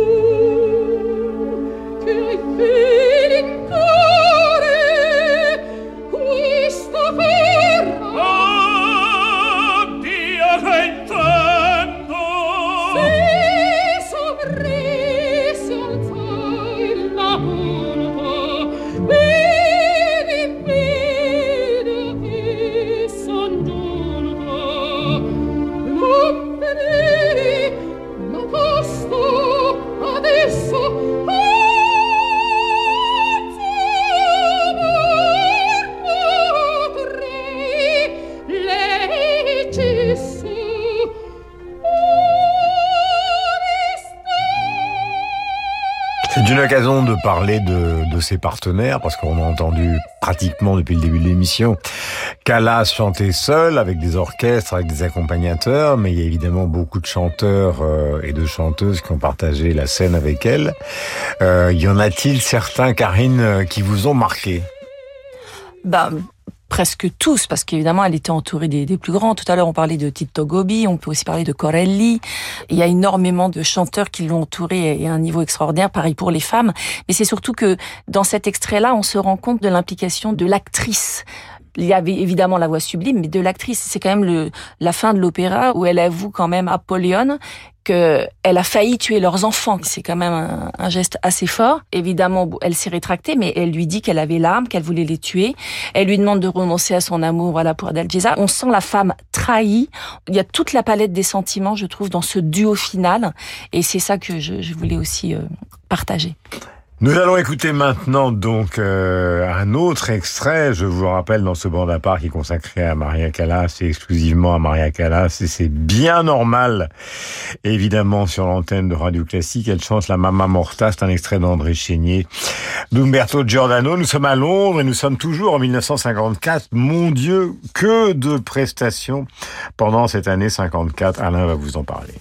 parler de, ses partenaires, parce qu'on a entendu pratiquement depuis le début de l'émission Calas chanter seul, avec des orchestres, avec des accompagnateurs, mais il y a évidemment beaucoup de chanteurs euh, et de chanteuses qui ont partagé la scène avec elle. Euh, y en a-t-il certains, Karine, euh, qui vous ont marqué? Bah, presque tous, parce qu'évidemment, elle était entourée des, plus grands. Tout à l'heure, on parlait de Tito Gobi, on peut aussi parler de Corelli. Il y a énormément de chanteurs qui l'ont entourée et à un niveau extraordinaire, pareil pour les femmes. Mais c'est surtout que dans cet extrait-là, on se rend compte de l'implication de l'actrice il y avait évidemment la voix sublime, mais de l'actrice, c'est quand même le, la fin de l'opéra où elle avoue quand même Apollyon qu'elle a failli tuer leurs enfants. C'est quand même un, un, geste assez fort. Évidemment, elle s'est rétractée, mais elle lui dit qu'elle avait l'arme, qu'elle voulait les tuer. Elle lui demande de renoncer à son amour, voilà, pour Adalgisa. On sent la femme trahie. Il y a toute la palette des sentiments, je trouve, dans ce duo final. Et c'est ça que je, je voulais aussi euh, partager. Nous allons écouter maintenant donc euh, un autre extrait. Je vous rappelle dans ce bande à part qui est consacré à Maria Callas et exclusivement à Maria Callas et c'est bien normal. Évidemment sur l'antenne de Radio Classique, elle chante la Mamma Morta. C'est un extrait d'André Chénier, d'Umberto Giordano. Nous sommes à Londres et nous sommes toujours en 1954. Mon Dieu, que de prestations pendant cette année 54. Alain va vous en parler.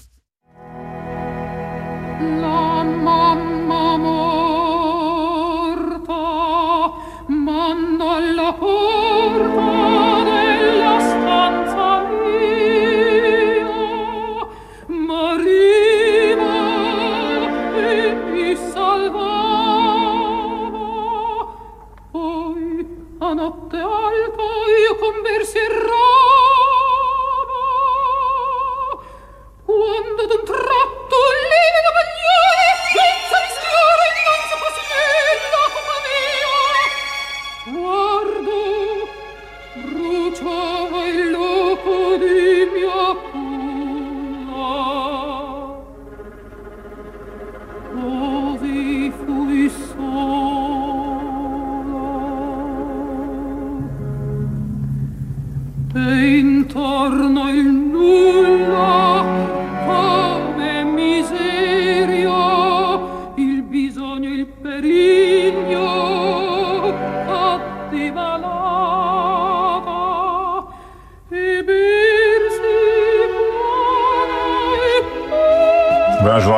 Con versi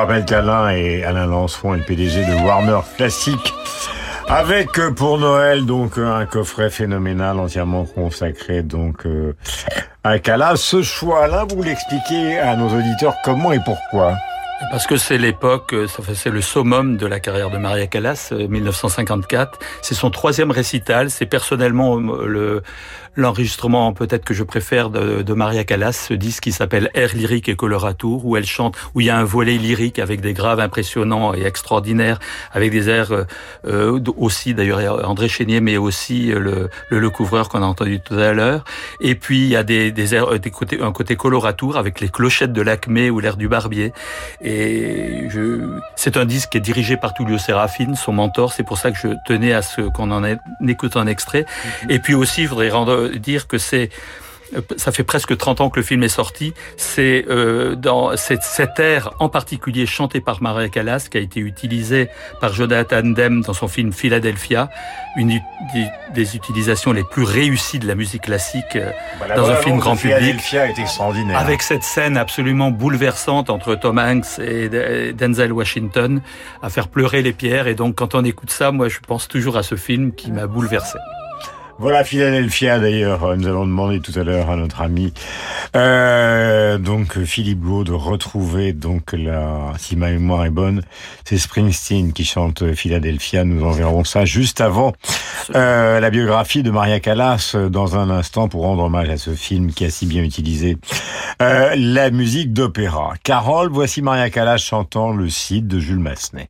rappelle qu'Alain et Alain Lancefond est le PDG de Warner Classic. Avec euh, pour Noël donc euh, un coffret phénoménal entièrement consacré donc euh, à Callas. Ce choix là, vous l'expliquez à nos auditeurs comment et pourquoi? Parce que c'est l'époque, c'est le summum de la carrière de Maria Callas, 1954. C'est son troisième récital. C'est personnellement le l'enregistrement peut-être que je préfère de, de, Maria Callas, ce disque qui s'appelle Air lyrique et coloratour, où elle chante, où il y a un volet lyrique avec des graves impressionnants et extraordinaires, avec des airs euh, aussi d'ailleurs André Chénier, mais aussi le, le, le couvreur qu'on a entendu tout à l'heure. Et puis il y a des, des airs, des côtés, un côté coloratour avec les clochettes de l'Acmé ou l'air du Barbier. Je, c'est un disque qui est dirigé par Tullio Serafine, son mentor. C'est pour ça que je tenais à ce qu'on en écoute un extrait. Mm-hmm. Et puis aussi, je voudrais rendre dire que c'est ça fait presque 30 ans que le film est sorti. C'est euh, dans cette, cette air en particulier chanté par Maria Callas qui a été utilisé par Jonathan Demme dans son film Philadelphia, une des, des utilisations les plus réussies de la musique classique voilà, dans voilà, un film grand public. Philadelphia est extraordinaire. Avec cette scène absolument bouleversante entre Tom Hanks et Denzel Washington à faire pleurer les pierres. Et donc quand on écoute ça, moi je pense toujours à ce film qui m'a bouleversé. Voilà Philadelphia d'ailleurs. Nous allons demander tout à l'heure à notre ami euh, donc Philippe Gau de retrouver donc la si ma mémoire est bonne, c'est Springsteen qui chante Philadelphia. Nous enverrons ça juste avant euh, la biographie de Maria Callas dans un instant pour rendre hommage à ce film qui a si bien utilisé euh, la musique d'opéra. Carole, voici Maria Callas chantant le Cid de Jules Massenet.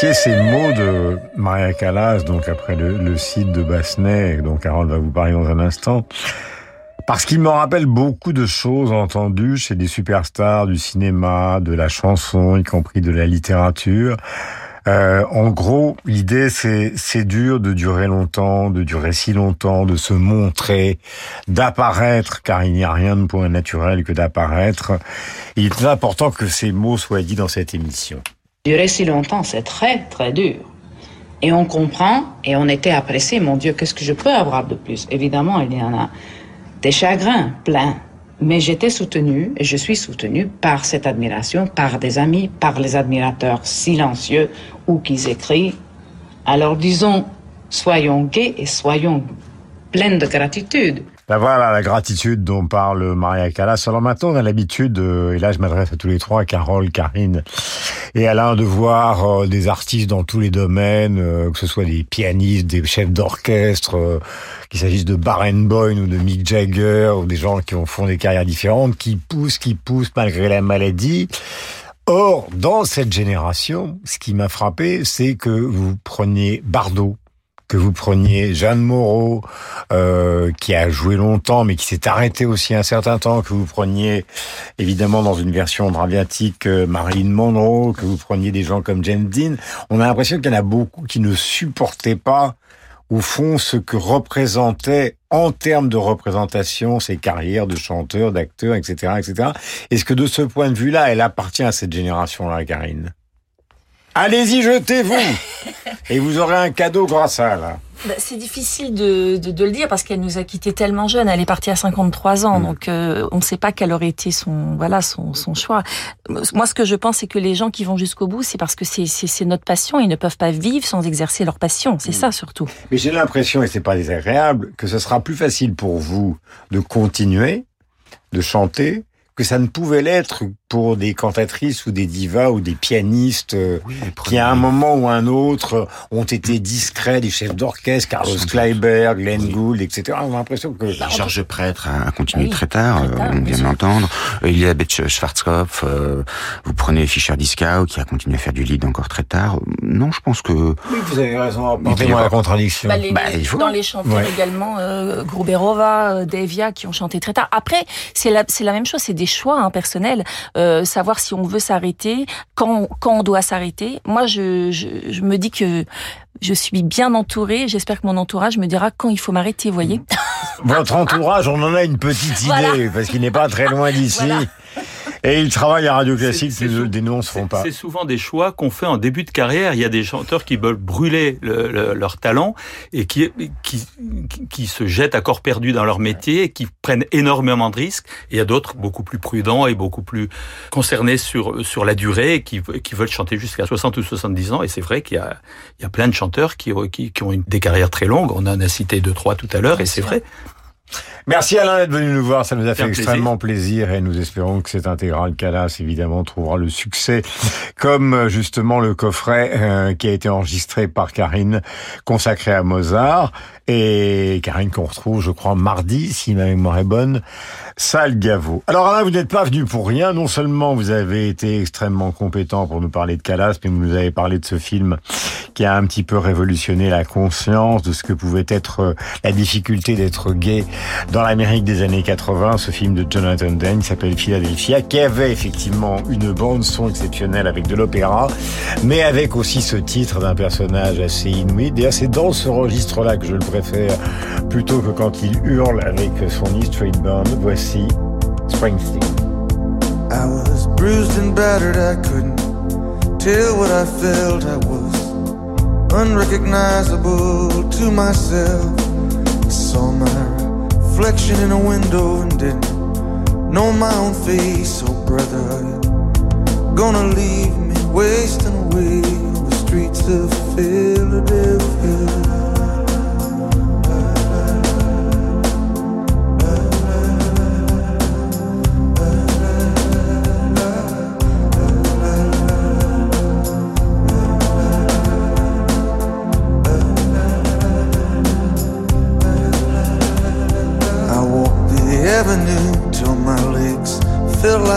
Ces mots de Maria Callas, donc après le, le site de Bassenet, dont Carole va vous parler dans un instant. Parce qu'il me rappelle beaucoup de choses entendues chez des superstars du cinéma, de la chanson, y compris de la littérature. Euh, en gros, l'idée, c'est c'est dur de durer longtemps, de durer si longtemps, de se montrer, d'apparaître, car il n'y a rien de point naturel que d'apparaître. Il est important que ces mots soient dits dans cette émission. Durer si longtemps, c'est très, très dur. Et on comprend, et on était apprécié, mon Dieu, qu'est-ce que je peux avoir de plus? Évidemment, il y en a des chagrins pleins. Mais j'étais soutenue, et je suis soutenue par cette admiration, par des amis, par les admirateurs silencieux ou qui écrivent. Alors disons, soyons gais et soyons pleins de gratitude. Ben voilà la gratitude dont parle Maria Callas. Alors maintenant, on a l'habitude, euh, et là je m'adresse à tous les trois, Carole, Karine et Alain, de voir euh, des artistes dans tous les domaines, euh, que ce soit des pianistes, des chefs d'orchestre, qu'il s'agisse de Barenboim ou de Mick Jagger, ou des gens qui ont font des carrières différentes, qui poussent, qui poussent malgré la maladie. Or, dans cette génération, ce qui m'a frappé, c'est que vous preniez Bardot, que vous preniez Jeanne Moreau, euh, qui a joué longtemps, mais qui s'est arrêté aussi un certain temps, que vous preniez évidemment dans une version dramatique euh, Marilyn Monroe, que vous preniez des gens comme James Dean, on a l'impression qu'il y en a beaucoup qui ne supportaient pas au fond ce que représentait en termes de représentation ces carrières de chanteurs, d'acteurs, etc., etc. Est-ce que de ce point de vue-là, elle appartient à cette génération-là, Karine? Allez-y, jetez-vous Et vous aurez un cadeau grâce à elle. Bah, c'est difficile de, de, de, le dire parce qu'elle nous a quittés tellement jeune. Elle est partie à 53 ans, mm. donc euh, on ne sait pas quel aurait été son voilà son, son choix. Moi, ce que je pense, c'est que les gens qui vont jusqu'au bout, c'est parce que c'est notre passion. Ils ne peuvent pas vivre sans exercer leur passion. C'est mm. ça surtout. Mais j'ai l'impression, et c'est pas désagréable, que ce sera plus facile pour vous de continuer de chanter que ça ne pouvait l'être pour des cantatrices ou des divas ou des pianistes euh, qui à un moment ou un autre ont été discrets, des chefs d'orchestre, Carlos Kleiber, Glenn Gould, etc. On a l'impression que... Georges Prêtre a continué très tard, euh, on vient de l'entendre. Elisabeth Schwarzkopf, euh, vous prenez Fischer Dieskau qui a continué à faire du lead encore très tard. Non, je pense que... Oui, vous avez raison, apportez-moi la contradiction. Bah, les, bah, dans les chanteurs également, euh, Gruberova, Devia qui ont chanté très tard. Après, c'est la, la même chose, c'est des choix hein, personnels, euh, savoir si on veut s'arrêter, quand, quand on doit s'arrêter. Moi, je, je, je, me dis que je suis bien entourée. J'espère que mon entourage me dira quand il faut m'arrêter, voyez. Votre entourage, on en a une petite [LAUGHS] idée, parce qu'il n'est pas très loin d'ici. Voilà. Et il travaille à Radio Classique, des noms se font pas. C'est souvent des choix qu'on fait en début de carrière. Il y a des chanteurs qui veulent brûler le, le, leur talent et qui, qui, qui se jettent à corps perdu dans leur métier et qui prennent énormément de risques. Et il y a d'autres beaucoup plus prudents et beaucoup plus concernés sur, sur la durée et qui, qui veulent chanter jusqu'à 60 ou 70 ans. Et c'est vrai qu'il y a, il y a plein de chanteurs qui, qui, qui ont une, des carrières très longues. On en a cité deux, trois tout à l'heure et c'est vrai. Merci Alain d'être venu nous voir, ça nous a fait extrêmement plaisir. plaisir. et nous espérons que cette intégrale Calas évidemment trouvera le succès comme euh, justement le coffret euh, qui a été enregistré par Karine consacré à Mozart et Karine qu'on retrouve je crois mardi si ma mémoire est bonne Salle Gaveau. Alors Alain, vous n'êtes pas venu pour rien. Non seulement vous avez été extrêmement compétent pour nous parler de Calas, mais vous nous avez parlé de ce film qui a un petit peu révolutionné la conscience de ce que pouvait être euh, la difficulté d'être gay dans l'Amérique des années 80. Ce film de Jonathan qui s'appelle Philadelphia, qui avait effectivement une bande son exceptionnelle avec de l'opéra, mais avec aussi ce titre d'un personnage assez inouï. D'ailleurs, c'est dans ce registre-là que je le préfère plutôt que quand il hurle avec son E Street Band. Voici Springsteen. I was bruised and battered, I couldn't tell what I felt. I was unrecognizable to myself. I saw my reflection in a window and didn't know my own face. Oh, brother, gonna leave me wasting away on the streets of Philadelphia?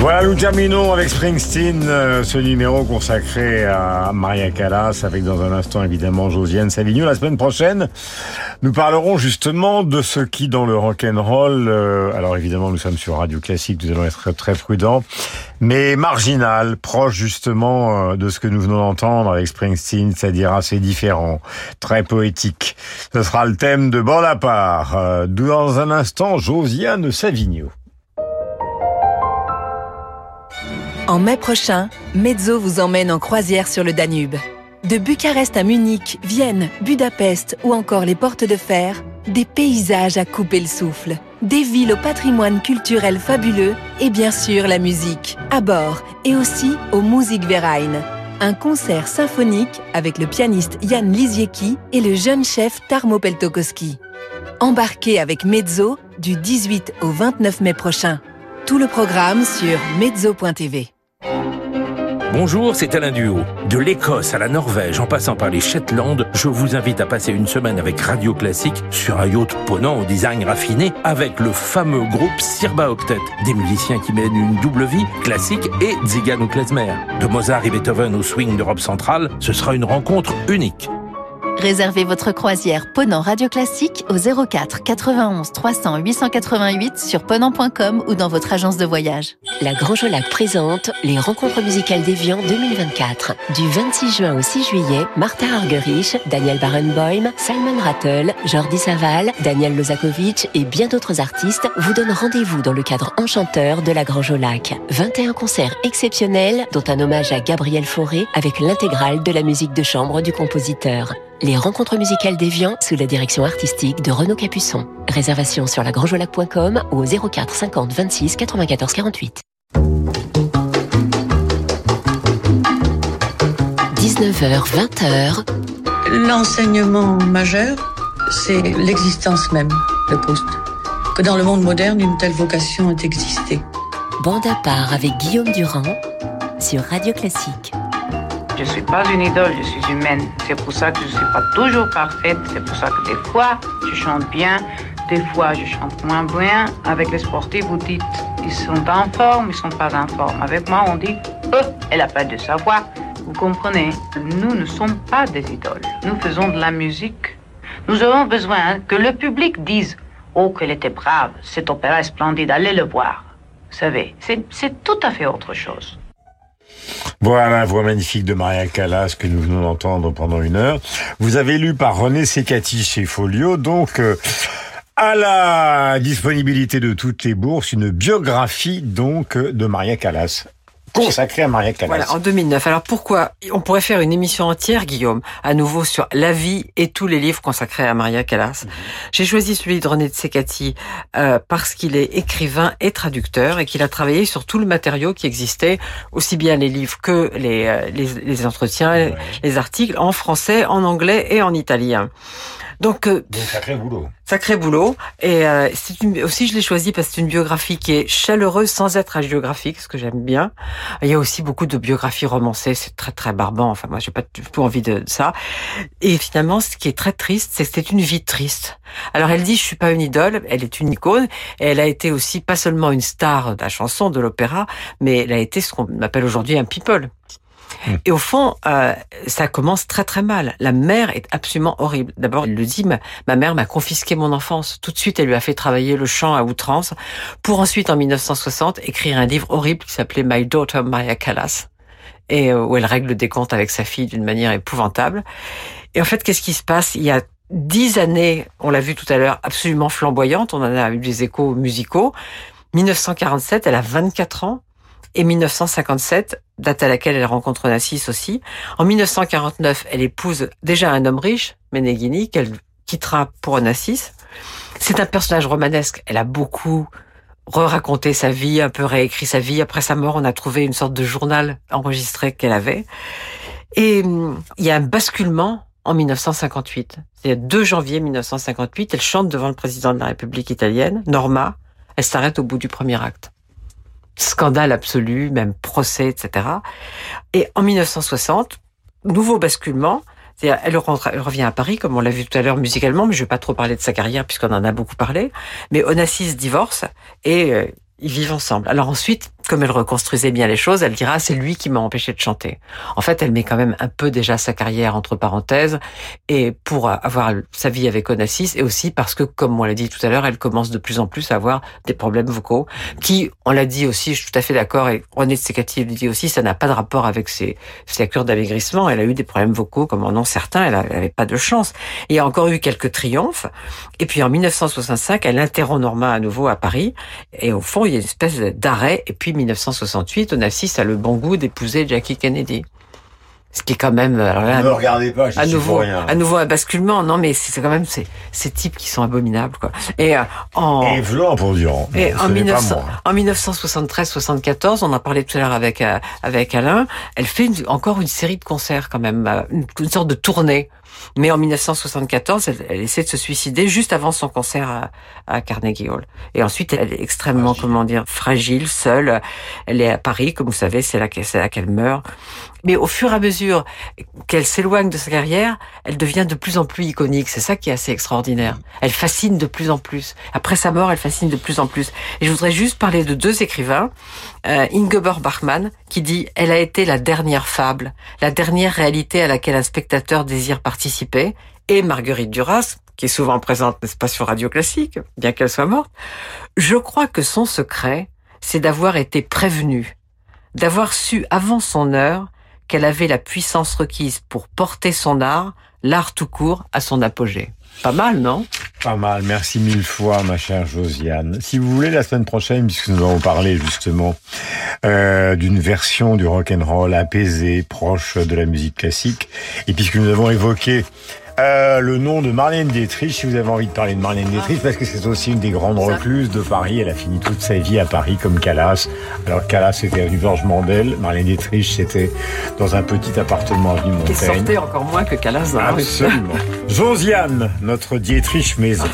Voilà, nous terminons avec Springsteen, euh, ce numéro consacré à Maria Callas, avec dans un instant évidemment Josiane Savigno. La semaine prochaine, nous parlerons justement de ce qui dans le rock'n'roll, euh, alors évidemment nous sommes sur Radio Classique, nous allons être très prudents, mais marginal, proche justement euh, de ce que nous venons d'entendre avec Springsteen, c'est-à-dire assez différent, très poétique. Ce sera le thème de Bande à part. Euh, Dans un instant, Josiane Savigno. En mai prochain, Mezzo vous emmène en croisière sur le Danube. De Bucarest à Munich, Vienne, Budapest ou encore les Portes de Fer, des paysages à couper le souffle, des villes au patrimoine culturel fabuleux et bien sûr la musique, à bord et aussi au Musikverein. Un concert symphonique avec le pianiste Jan Lisiecki et le jeune chef Tarmo Peltokoski. Embarquez avec Mezzo du 18 au 29 mai prochain. Tout le programme sur mezzo.tv. Bonjour, c'est Alain Duo. De l'Écosse à la Norvège, en passant par les Shetland, je vous invite à passer une semaine avec Radio Classique sur un yacht ponant au design raffiné avec le fameux groupe Sirba Octet, des musiciens qui mènent une double vie, classique et Zigano Klezmer. De Mozart et Beethoven au swing d'Europe centrale, ce sera une rencontre unique. Réservez votre croisière Ponant Radio Classique au 04 91 300 888 sur ponant.com ou dans votre agence de voyage. La Grange au Lac présente les rencontres musicales d'Evian 2024. Du 26 juin au 6 juillet, Martha Argerich, Daniel Barenboim, Simon Rattle, Jordi Saval, Daniel Lozakovic et bien d'autres artistes vous donnent rendez-vous dans le cadre enchanteur de la Grange au Lac. 21 concerts exceptionnels, dont un hommage à Gabriel Fauré avec l'intégrale de la musique de chambre du compositeur. Les rencontres musicales d'Evian sous la direction artistique de Renaud Capuçon. Réservation sur lagrangeolac.com ou au 04 50 26 94 48. 19h, 20h. L'enseignement majeur, c'est l'existence même de Proust. Que dans le monde moderne, une telle vocation ait existé. Bande à part avec Guillaume Durand sur Radio Classique. Je suis pas une idole, je suis humaine. C'est pour ça que je suis pas toujours parfaite. C'est pour ça que des fois, je chante bien, des fois, je chante moins bien. Avec les sportifs, vous dites, ils sont en forme, ils sont pas en forme. Avec moi, on dit, oh, elle a pas de savoir. Vous comprenez? Nous ne sommes pas des idoles. Nous faisons de la musique. Nous avons besoin que le public dise, oh, qu'elle était brave, cet opéra est splendide, allez le voir. Vous savez, c'est tout à fait autre chose. Voilà, voix magnifique de Maria Callas que nous venons d'entendre pendant une heure. Vous avez lu par René Secati chez Folio, donc euh, à la disponibilité de toutes les bourses, une biographie donc de Maria Callas. Consacrée à Maria Callas. Voilà, en 2009. Alors pourquoi On pourrait faire une émission entière, Guillaume, à nouveau sur la vie et tous les livres consacrés à Maria Callas? Mhm. J'ai choisi celui de René de Secati euh, parce qu'il est écrivain et traducteur et qu'il a travaillé sur tout le matériau qui existait, aussi bien les livres que les, euh, les, les entretiens, les articles, en français, en anglais et en italien. Donc, euh, sacré boulot. Sacré boulot. Et euh, c'est une, aussi, je l'ai choisi parce que c'est une biographie qui est chaleureuse sans être hagiographique, ce que j'aime bien. Il y a aussi beaucoup de biographies romancées, c'est très très barbant. Enfin, moi, j'ai pas du tout envie de, ça. Et finalement, ce qui est très triste, c'est que c'était une vie triste. Alors, elle dit, je suis pas une idole, elle est une icône. Et elle a été aussi pas seulement une star de la chanson, de l'opéra, mais elle a été ce qu'on appelle aujourd'hui un people. Mm. Et au fond, euh, ça commence très très mal. La mère est absolument horrible. D'abord, elle le dit, ma, mère m'a confisqué mon enfance. Tout de suite, elle lui a fait travailler le chant à outrance, pour ensuite, en 1960, écrire un livre horrible qui s'appelait My Daughter Maria Callas, et euh, où elle règle des comptes avec sa fille d'une manière épouvantable. Et en fait, qu'est-ce qui se passe? Il y a dix années, on l'a vu tout à l'heure, absolument flamboyante. On en a eu des échos musicaux. 1947, elle a 24 ans et 1957, date à laquelle elle rencontre Nassis aussi. En 1949, elle épouse déjà un homme riche, Meneghini, qu'elle quittera pour Onassis. C'est un personnage romanesque. Elle a beaucoup re-raconté sa vie, un peu réécrit sa vie. Après sa mort, on a trouvé une sorte de journal enregistré qu'elle avait. Et hum, il y a un basculement en 1958. C'est le 2 janvier 1958. Elle chante devant le président de la République italienne, Norma. Elle s'arrête au bout du premier acte scandale absolu, même procès, etc. Et en 1960, nouveau basculement, elle, rentre, elle revient à Paris, comme on l'a vu tout à l'heure musicalement, mais je vais pas trop parler de sa carrière puisqu'on en a beaucoup parlé. Mais Onassis divorce et euh, ils vivent ensemble. Alors ensuite, comme elle reconstruisait bien les choses, elle dira c'est lui qui m'a empêché de chanter. En fait, elle met quand même un peu déjà sa carrière entre parenthèses et pour avoir sa vie avec Onassis et aussi parce que comme on l'a dit tout à l'heure, elle commence de plus en plus à avoir des problèmes vocaux qui, on l'a dit aussi, je suis tout à fait d'accord et de Secati le dit aussi, ça n'a pas de rapport avec ses, ses cures d'amaigrissement. Elle a eu des problèmes vocaux comme en ont certains, elle n'avait pas de chance. Il y a encore eu quelques triomphes et puis en 1965, elle interrompt Norma à nouveau à Paris et au fond, il y a une espèce d'arrêt et puis 1968, Onassis a le bon goût d'épouser Jackie Kennedy. Ce qui est quand même alors là, ne regardez pas, à nouveau, à nouveau un basculement. Non, mais c'est quand même ces, ces types qui sont abominables, quoi. Et euh, en et pour Durand. Et en, 1900, en 1973-74, on en parlait tout à l'heure avec euh, avec Alain. Elle fait encore une série de concerts quand même, euh, une sorte de tournée mais en 1974, elle, essaie de se suicider juste avant son concert à, à, Carnegie Hall. Et ensuite, elle est extrêmement, comment dire, fragile, seule. Elle est à Paris, comme vous savez, c'est là qu'elle meurt. Mais au fur et à mesure qu'elle s'éloigne de sa carrière, elle devient de plus en plus iconique. C'est ça qui est assez extraordinaire. Elle fascine de plus en plus. Après sa mort, elle fascine de plus en plus. Et je voudrais juste parler de deux écrivains. Euh, Ingeborg Bachmann, qui dit « Elle a été la dernière fable, la dernière réalité à laquelle un spectateur désire participer. » Et Marguerite Duras, qui est souvent présente, n'est-ce pas, sur Radio Classique, bien qu'elle soit morte. Je crois que son secret, c'est d'avoir été prévenue, d'avoir su avant son heure qu'elle avait la puissance requise pour porter son art, l'art tout court, à son apogée. Pas mal, non? Pas mal, merci mille fois, ma chère Josiane. Si vous voulez, la semaine prochaine, puisque nous allons parler justement euh, d'une version du rock and roll apaisée, proche de la musique classique, et puisque nous avons évoqué euh, le nom de Marlène Dietrich, si vous avez envie de parler de Marlène Dietrich, parce que c'est aussi une des grandes recluses de Paris. Elle a fini toute sa vie à Paris comme Calas. Alors Calas, c'était du Georges Mandel. Marlène Dietrich, c'était dans un petit appartement à Montaigne. Qui sortait encore moins que Calas. Absolument. [LAUGHS] Josiane, notre Dietrich maison.